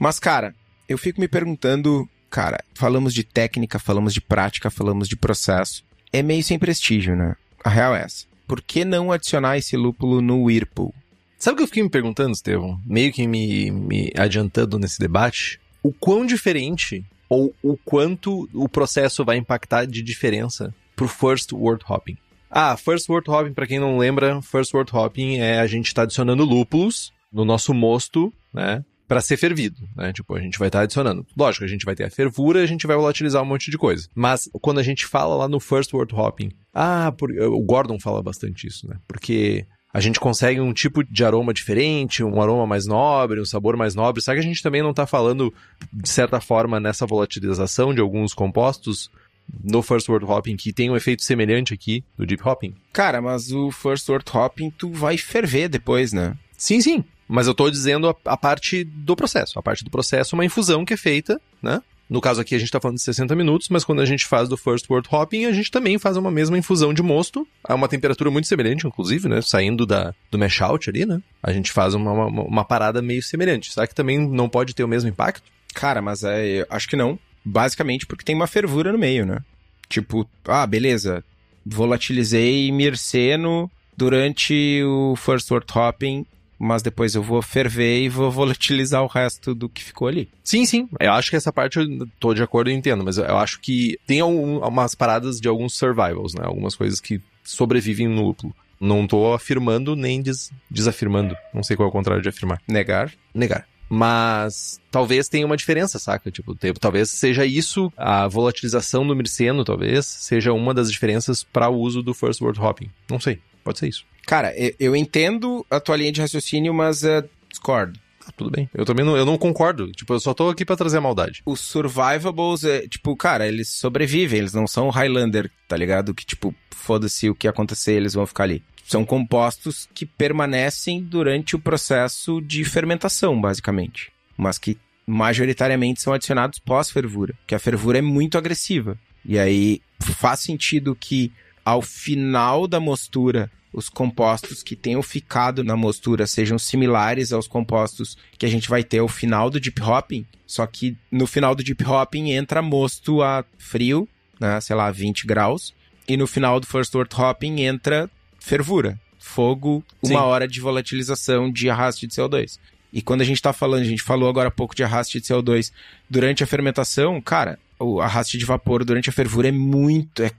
Mas cara, eu fico me perguntando, cara, falamos de técnica, falamos de prática, falamos de processo. É meio sem prestígio, né? A real é essa. Por que não adicionar esse lúpulo no Whirlpool? Sabe o que eu fiquei me perguntando, Estevão? Meio que me, me adiantando nesse debate. O quão diferente ou o quanto o processo vai impactar de diferença pro First Word Hopping. Ah, First Word Hopping, pra quem não lembra, First Word Hopping é a gente tá adicionando lúpulos no nosso mosto, né? Pra ser fervido, né? Tipo, a gente vai estar adicionando. Lógico, a gente vai ter a fervura, a gente vai volatilizar um monte de coisa. Mas quando a gente fala lá no First Word Hopping, ah, por... o Gordon fala bastante isso, né? Porque a gente consegue um tipo de aroma diferente, um aroma mais nobre, um sabor mais nobre. Será que a gente também não tá falando, de certa forma, nessa volatilização de alguns compostos no First World Hopping que tem um efeito semelhante aqui do Deep Hopping? Cara, mas o First World Hopping tu vai ferver depois, né? Sim, sim. Mas eu tô dizendo a, a parte do processo. A parte do processo é uma infusão que é feita, né? No caso aqui a gente está falando de 60 minutos, mas quando a gente faz do First World Hopping, a gente também faz uma mesma infusão de mosto, a uma temperatura muito semelhante, inclusive, né? Saindo da, do mash out ali, né? A gente faz uma, uma, uma parada meio semelhante. Será que também não pode ter o mesmo impacto? Cara, mas é, acho que não. Basicamente porque tem uma fervura no meio, né? Tipo, ah, beleza, volatilizei mirceno durante o First World Hopping mas depois eu vou ferver e vou volatilizar o resto do que ficou ali. Sim, sim. Eu acho que essa parte eu tô de acordo e entendo, mas eu acho que tem algumas paradas de alguns survivals, né? Algumas coisas que sobrevivem no lúpulo. Não tô afirmando nem des desafirmando. Não sei qual é o contrário de afirmar. Negar. Negar. Mas talvez tenha uma diferença, saca? Tipo, talvez seja isso, a volatilização do mirceno, talvez, seja uma das diferenças para o uso do First World Hopping. Não sei. Pode ser isso. Cara, eu entendo a tua linha de raciocínio, mas uh, discordo. Ah, tudo bem. Eu também não, eu não concordo. Tipo, eu só tô aqui para trazer a maldade. Os survivables, é, tipo, cara, eles sobrevivem, eles não são Highlander, tá ligado? Que, tipo, foda-se o que acontecer, eles vão ficar ali. São compostos que permanecem durante o processo de fermentação, basicamente. Mas que majoritariamente são adicionados pós-fervura. Que a fervura é muito agressiva. E aí faz sentido que ao final da mostura os compostos que tenham ficado na mostura sejam similares aos compostos que a gente vai ter ao final do deep hopping, só que no final do deep hopping entra mosto a frio, né, sei lá, 20 graus, e no final do first wort hopping entra fervura, fogo, uma Sim. hora de volatilização de arraste de CO2. E quando a gente está falando, a gente falou agora há pouco de arraste de CO2 durante a fermentação, cara, o arraste de vapor durante a fervura é muito, é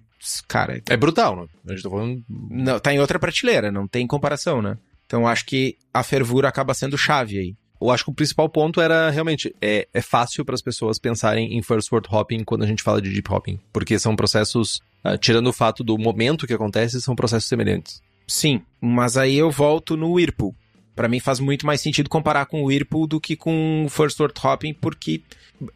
cara. É brutal, né? A gente tá falando. Não, tá em outra prateleira, não tem comparação, né? Então acho que a fervura acaba sendo chave aí. Eu acho que o principal ponto era realmente é, é fácil para as pessoas pensarem em first word hopping quando a gente fala de deep hopping, porque são processos, uh, tirando o fato do momento que acontece, são processos semelhantes. Sim, mas aí eu volto no Whirlpool. Para mim faz muito mais sentido comparar com o Whirlpool do que com o first word hopping, porque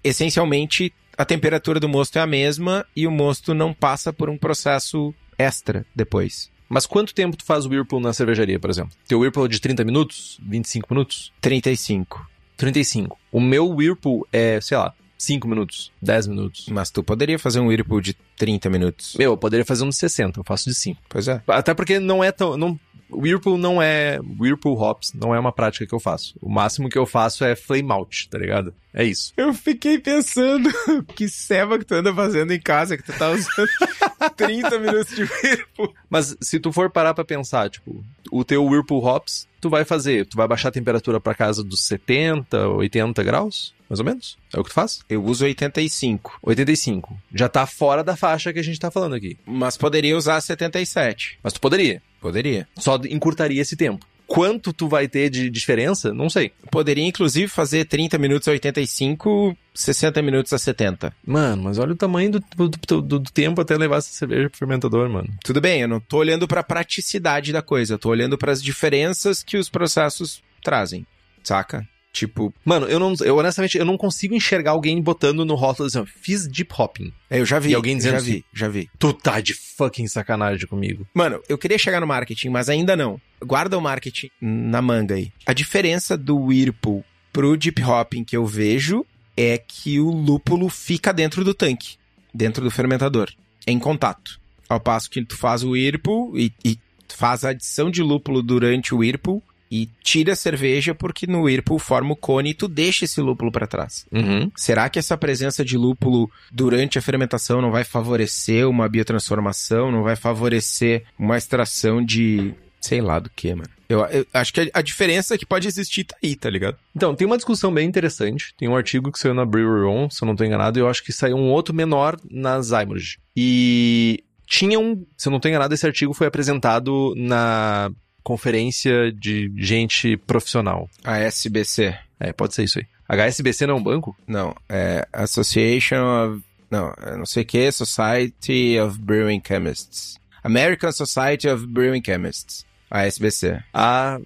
essencialmente a temperatura do mosto é a mesma e o mosto não passa por um processo extra depois. Mas quanto tempo tu faz o Whirlpool na cervejaria, por exemplo? Teu Whirlpool é de 30 minutos? 25 minutos? 35. 35. O meu Whirlpool é, sei lá, 5 minutos, 10 minutos. Mas tu poderia fazer um Whirlpool de 30 minutos. Meu, eu poderia fazer um de 60, eu faço de 5. Pois é. Até porque não é tão. Não, Whirlpool não é. Whirlpool Hops não é uma prática que eu faço. O máximo que eu faço é flame out, tá ligado? É isso. Eu fiquei pensando que ceva que tu anda fazendo em casa, que tu tá usando 30 minutos de Whirlpool. Mas se tu for parar pra pensar, tipo, o teu Whirlpool Hops, tu vai fazer, tu vai baixar a temperatura pra casa dos 70, 80 graus? Mais ou menos? É o que tu faz? Eu uso 85. 85. Já tá fora da faixa que a gente tá falando aqui. Mas poderia usar 77. Mas tu poderia. Poderia. Só encurtaria esse tempo. Quanto tu vai ter de diferença? Não sei. Poderia, inclusive, fazer 30 minutos a 85, 60 minutos a 70. Mano, mas olha o tamanho do, do, do, do tempo até levar essa cerveja pro fermentador, mano. Tudo bem, eu não tô olhando pra praticidade da coisa, eu tô olhando para as diferenças que os processos trazem, saca? Tipo, mano, eu não, eu honestamente, eu não consigo enxergar alguém botando no rótulo assim, fiz deep hopping. É, eu já vi. E alguém dizendo já vi, assim, já vi. Tu tá de fucking sacanagem comigo. Mano, eu queria chegar no marketing, mas ainda não. Guarda o marketing na manga aí. A diferença do Whirlpool pro deep hopping que eu vejo é que o lúpulo fica dentro do tanque, dentro do fermentador, em contato. Ao passo que tu faz o Whirlpool e, e faz a adição de lúpulo durante o Whirlpool, e tira a cerveja porque no Whirlpool forma o cone e tu deixa esse lúpulo para trás. Uhum. Será que essa presença de lúpulo durante a fermentação não vai favorecer uma biotransformação, não vai favorecer uma extração de sei lá do que, mano? Eu, eu, acho que a, diferença que pode existir tá aí, tá ligado? Então, tem uma discussão bem interessante. Tem um artigo que saiu na Brewery On, se eu não tô enganado, e eu acho que saiu um outro menor na Zymerge. E tinha um, se eu não tô enganado, esse artigo foi apresentado na conferência de gente profissional. A SBC. É, pode ser isso aí. HSBC não é um banco? Não, é Association of. Não, não sei o que, Society of Brewing Chemists. American Society of Brewing Chemists. A SBC. A.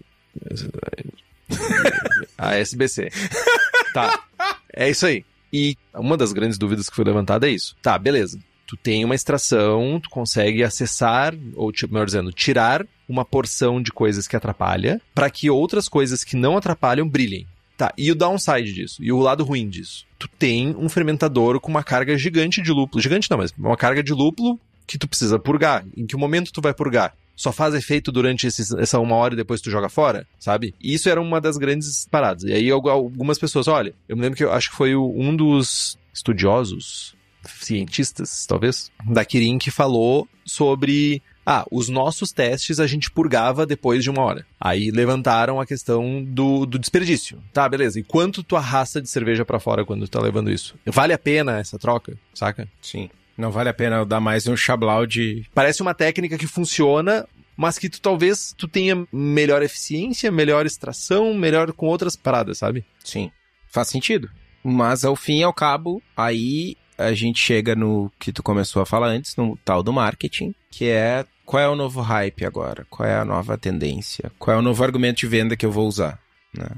A SBC. Tá. É isso aí. E uma das grandes dúvidas que foi levantada é isso. Tá, beleza. Tu tem uma extração, tu consegue acessar, ou melhor dizendo, tirar uma porção de coisas que atrapalha, para que outras coisas que não atrapalham brilhem. Tá, e o downside disso, e o lado ruim disso. Tu tem um fermentador com uma carga gigante de lúpulo. Gigante não, mas uma carga de lúpulo que tu precisa purgar. Em que momento tu vai purgar? Só faz efeito durante esses, essa uma hora e depois tu joga fora, sabe? E isso era uma das grandes paradas. E aí algumas pessoas, olha, eu me lembro que eu acho que foi um dos estudiosos, cientistas, talvez, da Kirin que falou sobre ah, os nossos testes a gente purgava depois de uma hora. Aí levantaram a questão do, do desperdício. Tá, beleza. E quanto tu arrasta de cerveja para fora quando tu tá levando isso? Vale a pena essa troca, saca? Sim. Não vale a pena dar mais um chablau de. Parece uma técnica que funciona, mas que tu talvez tu tenha melhor eficiência, melhor extração, melhor com outras paradas, sabe? Sim. Faz sentido. Mas ao fim e ao cabo, aí a gente chega no que tu começou a falar antes, no tal do marketing, que é qual é o novo hype agora? Qual é a nova tendência? Qual é o novo argumento de venda que eu vou usar? Né?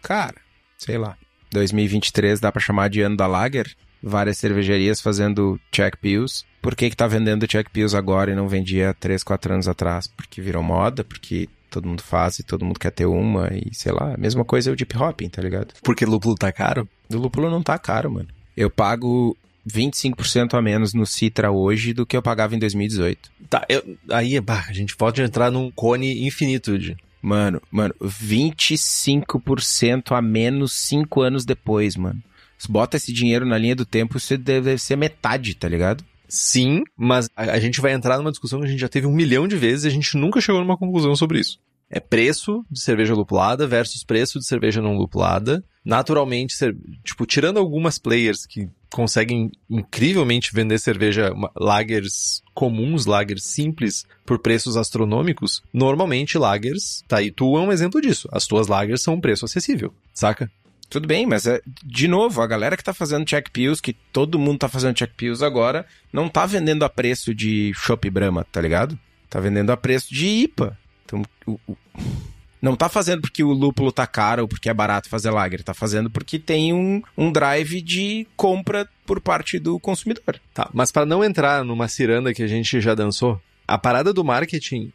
Cara, sei lá. 2023 dá para chamar de ano da Lager? várias cervejarias fazendo check pills. Por que que tá vendendo check pills agora e não vendia 3, 4 anos atrás? Porque virou moda, porque todo mundo faz e todo mundo quer ter uma e sei lá, a mesma coisa é o deep hopping, tá ligado? Porque lúpulo tá caro? O lúpulo não tá caro, mano. Eu pago 25% a menos no Citra hoje do que eu pagava em 2018. Tá, eu, aí bah, a gente pode entrar num cone infinito de... Mano, mano, 25% a menos 5 anos depois, mano bota esse dinheiro na linha do tempo, isso deve ser metade, tá ligado? Sim, mas a, a gente vai entrar numa discussão que a gente já teve um milhão de vezes e a gente nunca chegou numa conclusão sobre isso. É preço de cerveja lupulada versus preço de cerveja não lupulada. Naturalmente, tipo, tirando algumas players que conseguem incrivelmente vender cerveja lagers comuns, lagers simples, por preços astronômicos, normalmente lagers, tá aí, tu é um exemplo disso. As tuas lagers são um preço acessível, saca? Tudo bem, mas é, de novo, a galera que tá fazendo check pills, que todo mundo tá fazendo check pills agora, não tá vendendo a preço de Shop Brahma, tá ligado? Tá vendendo a preço de IPA. Então, o, o, não tá fazendo porque o lúpulo tá caro ou porque é barato fazer lager, tá fazendo porque tem um, um drive de compra por parte do consumidor. Tá, mas para não entrar numa ciranda que a gente já dançou, a parada do marketing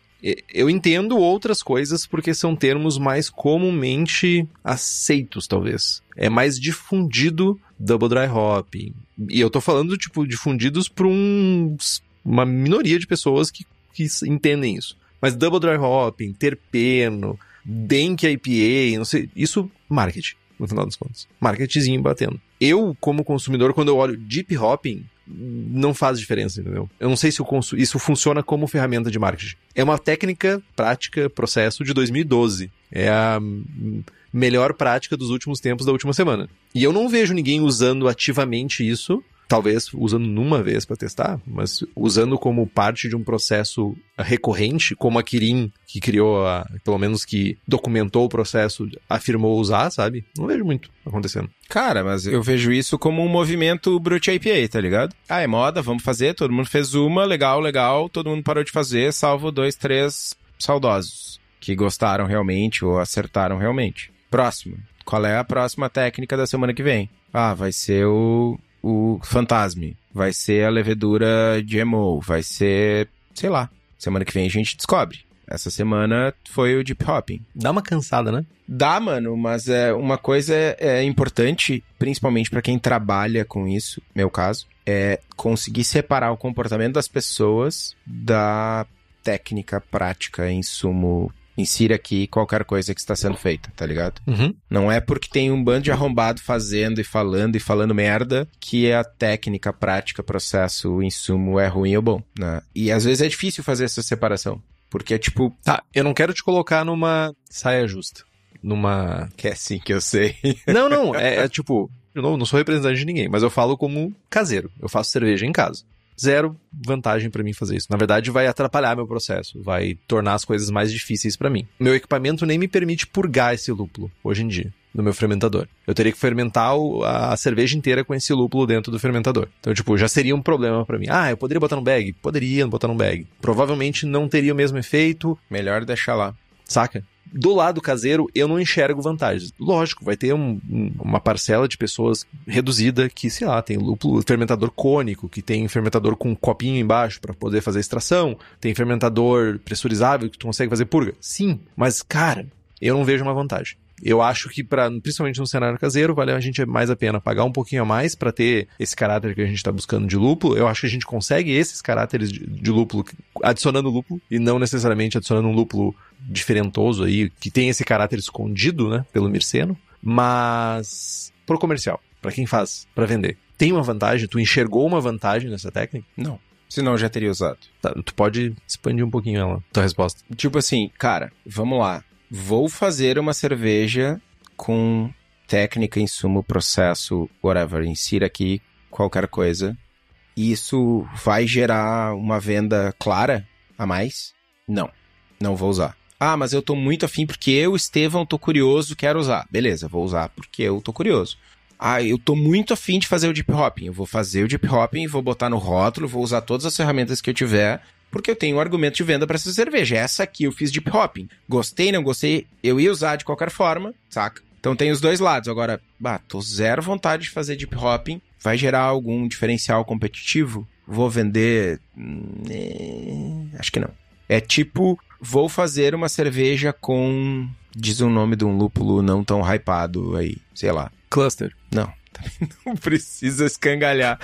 eu entendo outras coisas porque são termos mais comumente aceitos, talvez. É mais difundido double dry hop. E eu tô falando, tipo, difundidos por um, uma minoria de pessoas que, que entendem isso. Mas double dry hopping, terpeno, dank IPA, não sei, isso marketing, no final das contas. Marketingzinho batendo. Eu, como consumidor, quando eu olho deep hopping, não faz diferença, entendeu? Eu não sei se isso funciona como ferramenta de marketing. É uma técnica, prática, processo de 2012. É a melhor prática dos últimos tempos da última semana. E eu não vejo ninguém usando ativamente isso talvez usando numa vez para testar, mas usando como parte de um processo recorrente, como a Kirin, que criou, a, pelo menos que documentou o processo, afirmou usar, sabe? Não vejo muito acontecendo. Cara, mas eu vejo isso como um movimento Brute IPA, tá ligado? Ah, é moda, vamos fazer, todo mundo fez uma, legal, legal, todo mundo parou de fazer, salvo dois, três saudosos que gostaram realmente ou acertaram realmente. Próximo. Qual é a próxima técnica da semana que vem? Ah, vai ser o o Fantasme, vai ser a levedura GMO, vai ser, sei lá, semana que vem a gente descobre. Essa semana foi o Deep Hopping. Dá uma cansada, né? Dá, mano, mas é uma coisa é, é importante, principalmente para quem trabalha com isso, meu caso, é conseguir separar o comportamento das pessoas da técnica, prática, insumo insira aqui qualquer coisa que está sendo feita, tá ligado? Uhum. Não é porque tem um bando de arrombado fazendo e falando e falando merda que a técnica, prática, processo, o insumo é ruim ou bom, né? E às vezes é difícil fazer essa separação. Porque é tipo. Tá, eu não quero te colocar numa saia justa. Numa. Que é assim que eu sei. não, não. É, é tipo. Eu não, não sou representante de ninguém, mas eu falo como caseiro. Eu faço cerveja em casa zero vantagem para mim fazer isso. Na verdade, vai atrapalhar meu processo, vai tornar as coisas mais difíceis para mim. Meu equipamento nem me permite purgar esse lúpulo hoje em dia. no meu fermentador. Eu teria que fermentar a cerveja inteira com esse lúpulo dentro do fermentador. Então, tipo, já seria um problema pra mim. Ah, eu poderia botar num bag? Poderia botar num bag. Provavelmente não teria o mesmo efeito, Melhor deixar lá. saca? Do lado caseiro, eu não enxergo vantagens. Lógico, vai ter um- um- uma parcela de pessoas reduzida que, sei lá, tem lúpulo fermentador cônico, que tem fermentador com um copinho embaixo para poder fazer extração, tem fermentador pressurizável que tu consegue fazer purga. Sim, mas cara, eu não vejo uma vantagem. Eu acho que, pra, principalmente no cenário caseiro, vale a gente mais a pena pagar um pouquinho a mais para ter esse caráter que a gente está buscando de lúpulo. Eu acho que a gente consegue esses caráteres de, de lúpulo adicionando lúpulo e não necessariamente adicionando um lúpulo diferentoso aí, que tem esse caráter escondido, né, pelo mirceno. Mas pro comercial, para quem faz, para vender. Tem uma vantagem? Tu enxergou uma vantagem nessa técnica? Não. Senão eu já teria usado. Tá, tu pode expandir um pouquinho ela, tua resposta. Tipo assim, cara, vamos lá. Vou fazer uma cerveja com técnica, insumo, processo, whatever, insira aqui qualquer coisa. Isso vai gerar uma venda clara a mais? Não. Não vou usar. Ah, mas eu tô muito afim porque eu, Estevão, tô curioso, quero usar. Beleza, vou usar porque eu tô curioso. Ah, eu tô muito afim de fazer o deep hopping. Eu vou fazer o deep hopping, vou botar no rótulo, vou usar todas as ferramentas que eu tiver, porque eu tenho um argumento de venda para essa cerveja. Essa aqui eu fiz deep hopping. Gostei, não gostei, eu ia usar de qualquer forma, saca? Então tem os dois lados. Agora, bah, tô zero vontade de fazer deep hopping. Vai gerar algum diferencial competitivo? Vou vender. Hum, é, Acho que não. É tipo, vou fazer uma cerveja com. Diz o nome de um lúpulo não tão hypado aí, sei lá. Cluster. Não, também não precisa escangalhar.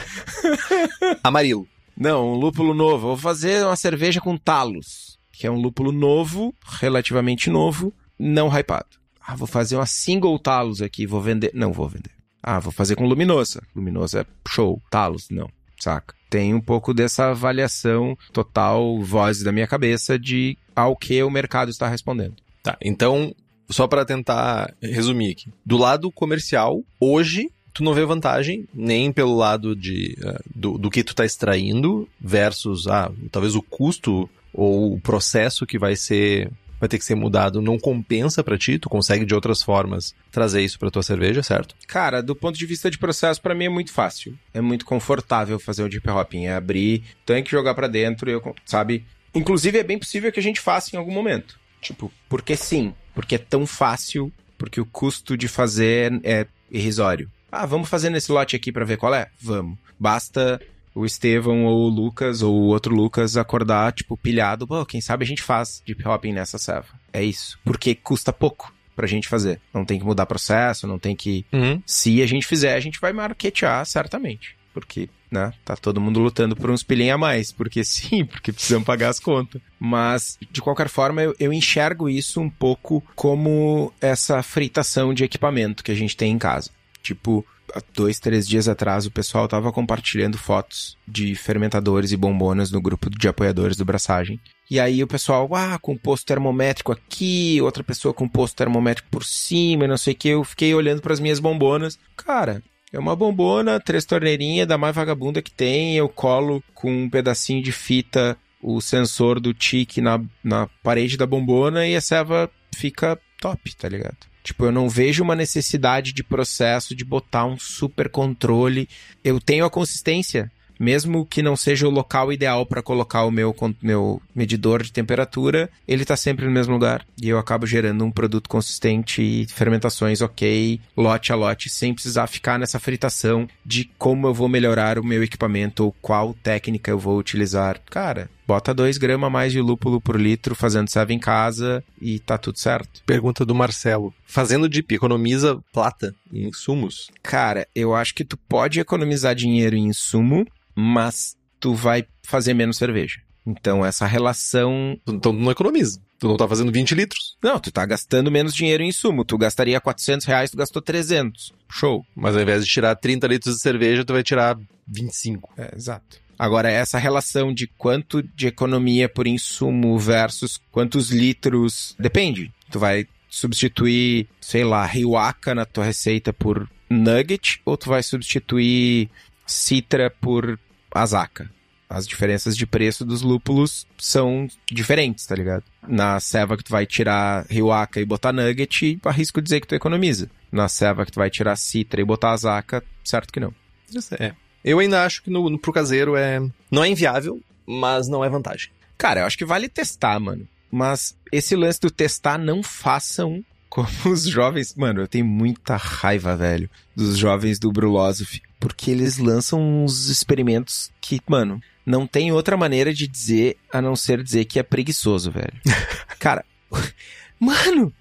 Amarilo. Não, um lúpulo novo. Vou fazer uma cerveja com talos, que é um lúpulo novo, relativamente novo, não hypado. Ah, vou fazer uma single talos aqui, vou vender. Não vou vender. Ah, vou fazer com luminosa. Luminosa é show. Talos, não. Saca? Tem um pouco dessa avaliação total, voz da minha cabeça, de ao que o mercado está respondendo. Tá, então, só para tentar resumir aqui. Do lado comercial, hoje, tu não vê vantagem nem pelo lado de, eh, do, do que tu tá extraindo versus, ah, talvez o custo ou o processo que vai ser vai ter que ser mudado não compensa para ti, tu consegue de outras formas trazer isso para tua cerveja, certo? Cara, do ponto de vista de processo, para mim é muito fácil. É muito confortável fazer o deep hopping. É abrir, tanque, jogar para dentro, eu, sabe? Inclusive, é bem possível que a gente faça em algum momento. Tipo, porque sim. Porque é tão fácil, porque o custo de fazer é irrisório. Ah, vamos fazer nesse lote aqui para ver qual é? Vamos. Basta o Estevão ou o Lucas ou o outro Lucas acordar, tipo, pilhado. Pô, quem sabe a gente faz deep hopping nessa serva. É isso. Porque custa pouco pra gente fazer. Não tem que mudar processo, não tem que Uhum. se a gente fizer, a gente vai marketear certamente. Porque, né, tá todo mundo lutando por uns pilinha a mais. Porque sim, porque precisam pagar as contas. Mas, de qualquer forma, eu, eu enxergo isso um pouco como essa fritação de equipamento que a gente tem em casa. Tipo, há dois, três dias atrás, o pessoal tava compartilhando fotos de fermentadores e bombonas no grupo de apoiadores do Braçagem. E aí o pessoal, ah, com posto termométrico aqui, outra pessoa com posto termométrico por cima, não sei o que. Eu fiquei olhando para as minhas bombonas. Cara, é uma bombona, três torneirinhas, da mais vagabunda que tem. Eu colo com um pedacinho de fita o sensor do tique na, na parede da bombona e a serva fica top, tá ligado? Tipo, eu não vejo uma necessidade de processo de botar um super controle. Eu tenho a consistência, mesmo que não seja o local ideal para colocar o meu, meu medidor de temperatura, ele tá sempre no mesmo lugar. E eu acabo gerando um produto consistente e fermentações ok, lote a lote, sem precisar ficar nessa fritação de como eu vou melhorar o meu equipamento ou qual técnica eu vou utilizar. Cara, bota 2 gramas a mais de lúpulo por litro fazendo serva em casa e tá tudo certo. Pergunta do Marcelo. Fazendo dip, economiza plata em insumos? Cara, eu acho que tu pode economizar dinheiro em insumo, mas tu vai fazer menos cerveja. Então, essa relação. Então tu não economiza. Tu não tá fazendo 20 litros. Não, tu tá gastando menos dinheiro em insumo. Tu gastaria 400 reais, tu gastou 300. Show. Mas ao invés de tirar 30 litros de cerveja, tu vai tirar 25. É, exato. Agora, essa relação de quanto de economia por insumo versus quantos litros. Depende. Tu vai substituir, sei lá, Riwaka na tua receita por Nugget ou tu vai substituir Citra por Azaka? As diferenças de preço dos lúpulos são diferentes, tá ligado? Na ceva que tu vai tirar Riwaka e botar Nugget, arrisco dizer que tu economiza. na ceva que tu vai tirar citra e botar a zaca, certo que não. É. Eu ainda acho que no, no, pro caseiro é. Não é inviável, mas não é vantagem. Cara, eu acho que vale testar, mano. Mas esse lance do testar, não façam como os jovens. Mano, eu tenho muita raiva, velho, dos jovens do Brulosophy. Porque eles lançam uns experimentos que, mano, não tem outra maneira de dizer a não ser dizer que é preguiçoso, velho. Cara, mano,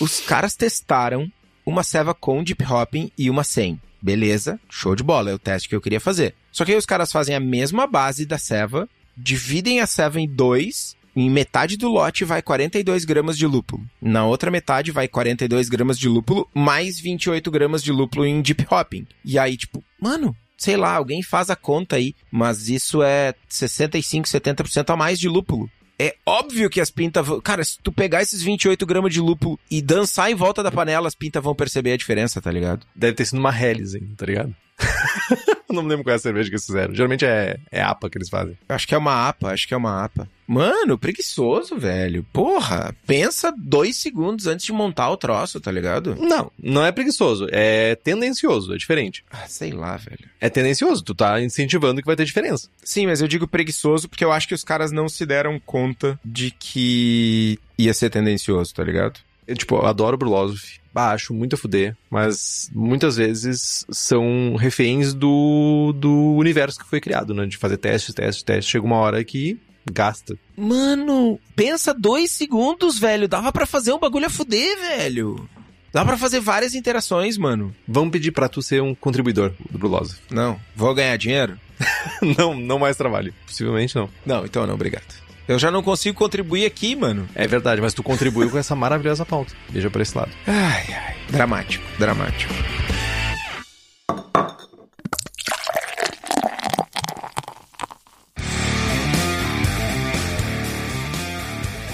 os caras testaram uma ceva com deep hopping e uma sem. Beleza, show de bola, é o teste que eu queria fazer. Só que aí os caras fazem a mesma base da ceva, dividem a ceva em dois, em metade do lote vai 42 gramas de lúpulo. Na outra metade vai 42 gramas de lúpulo, mais 28 gramas de lúpulo em deep hopping. E aí, tipo, mano, sei lá, alguém faz a conta aí, mas isso é 65, 70% a mais de lúpulo. É óbvio que as pintas vão. Cara, se tu pegar esses 28 gramas de lúpulo e dançar em volta da panela, as pintas vão perceber a diferença, tá ligado? Deve ter sido uma Helles, tá ligado? não me lembro qual é a cerveja que eles fizeram. Geralmente é, é APA que eles fazem. Acho que é uma APA, acho que é uma APA. Mano, preguiçoso, velho. Porra, pensa dois segundos antes de montar o troço, tá ligado? Não, não é preguiçoso. É tendencioso, é diferente. Ah, sei lá, velho. É tendencioso, tu tá incentivando que vai ter diferença. Sim, mas eu digo preguiçoso porque eu acho que os caras não se deram conta de que ia ser tendencioso, tá ligado? Eu, tipo, eu adoro Brulosophy. Baixo, muito a fuder, mas muitas vezes são reféns do, do universo que foi criado, né? De fazer testes, testes, testes. Chega uma hora que gasta. Mano, pensa dois segundos, velho. Dava para fazer um bagulho a fuder, velho. Dá para fazer várias interações, mano. Vamos pedir para tu ser um contribuidor do Brulose. Não. Vou ganhar dinheiro? não, não mais trabalho. Possivelmente não. Não, então não, obrigado. Eu já não consigo contribuir aqui, mano. É verdade, mas tu contribuiu com essa maravilhosa pauta. Veja por esse lado. Ai, ai. Dramático, dramático.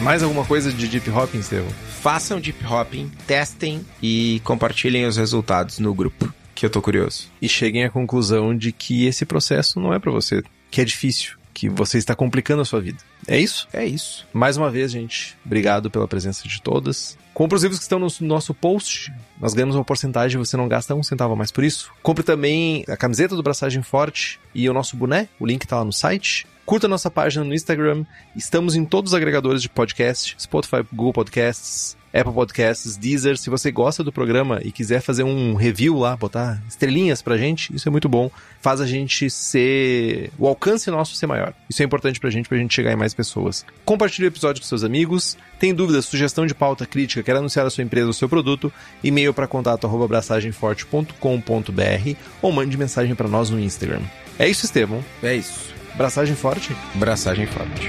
Mais alguma coisa de deep hopping, Estevam? Façam deep hopping, testem e compartilhem os resultados no grupo, que eu tô curioso. E cheguem à conclusão de que esse processo não é para você, que é difícil, que você está complicando a sua vida. É isso? É isso. Mais uma vez, gente, obrigado pela presença de todas. Compre os livros que estão no nosso post. Nós ganhamos uma porcentagem e você não gasta um centavo a mais por isso. Compre também a camiseta do Braçagem Forte e o nosso boné. O link está lá no site. Curta nossa página no Instagram. Estamos em todos os agregadores de podcast: Spotify, Google Podcasts, Apple Podcasts, Deezer. Se você gosta do programa e quiser fazer um review lá, botar estrelinhas pra gente, isso é muito bom. Faz a gente ser. o alcance nosso ser maior. Isso é importante pra gente, pra gente chegar em mais pessoas. Compartilhe o episódio com seus amigos. Tem dúvidas, sugestão de pauta, crítica, quer anunciar a sua empresa ou seu produto? E-mail para contato arroba abraçagemforte.com.br ou mande mensagem para nós no Instagram. É isso, Estevam? É isso. Braçagem forte? Braçagem forte.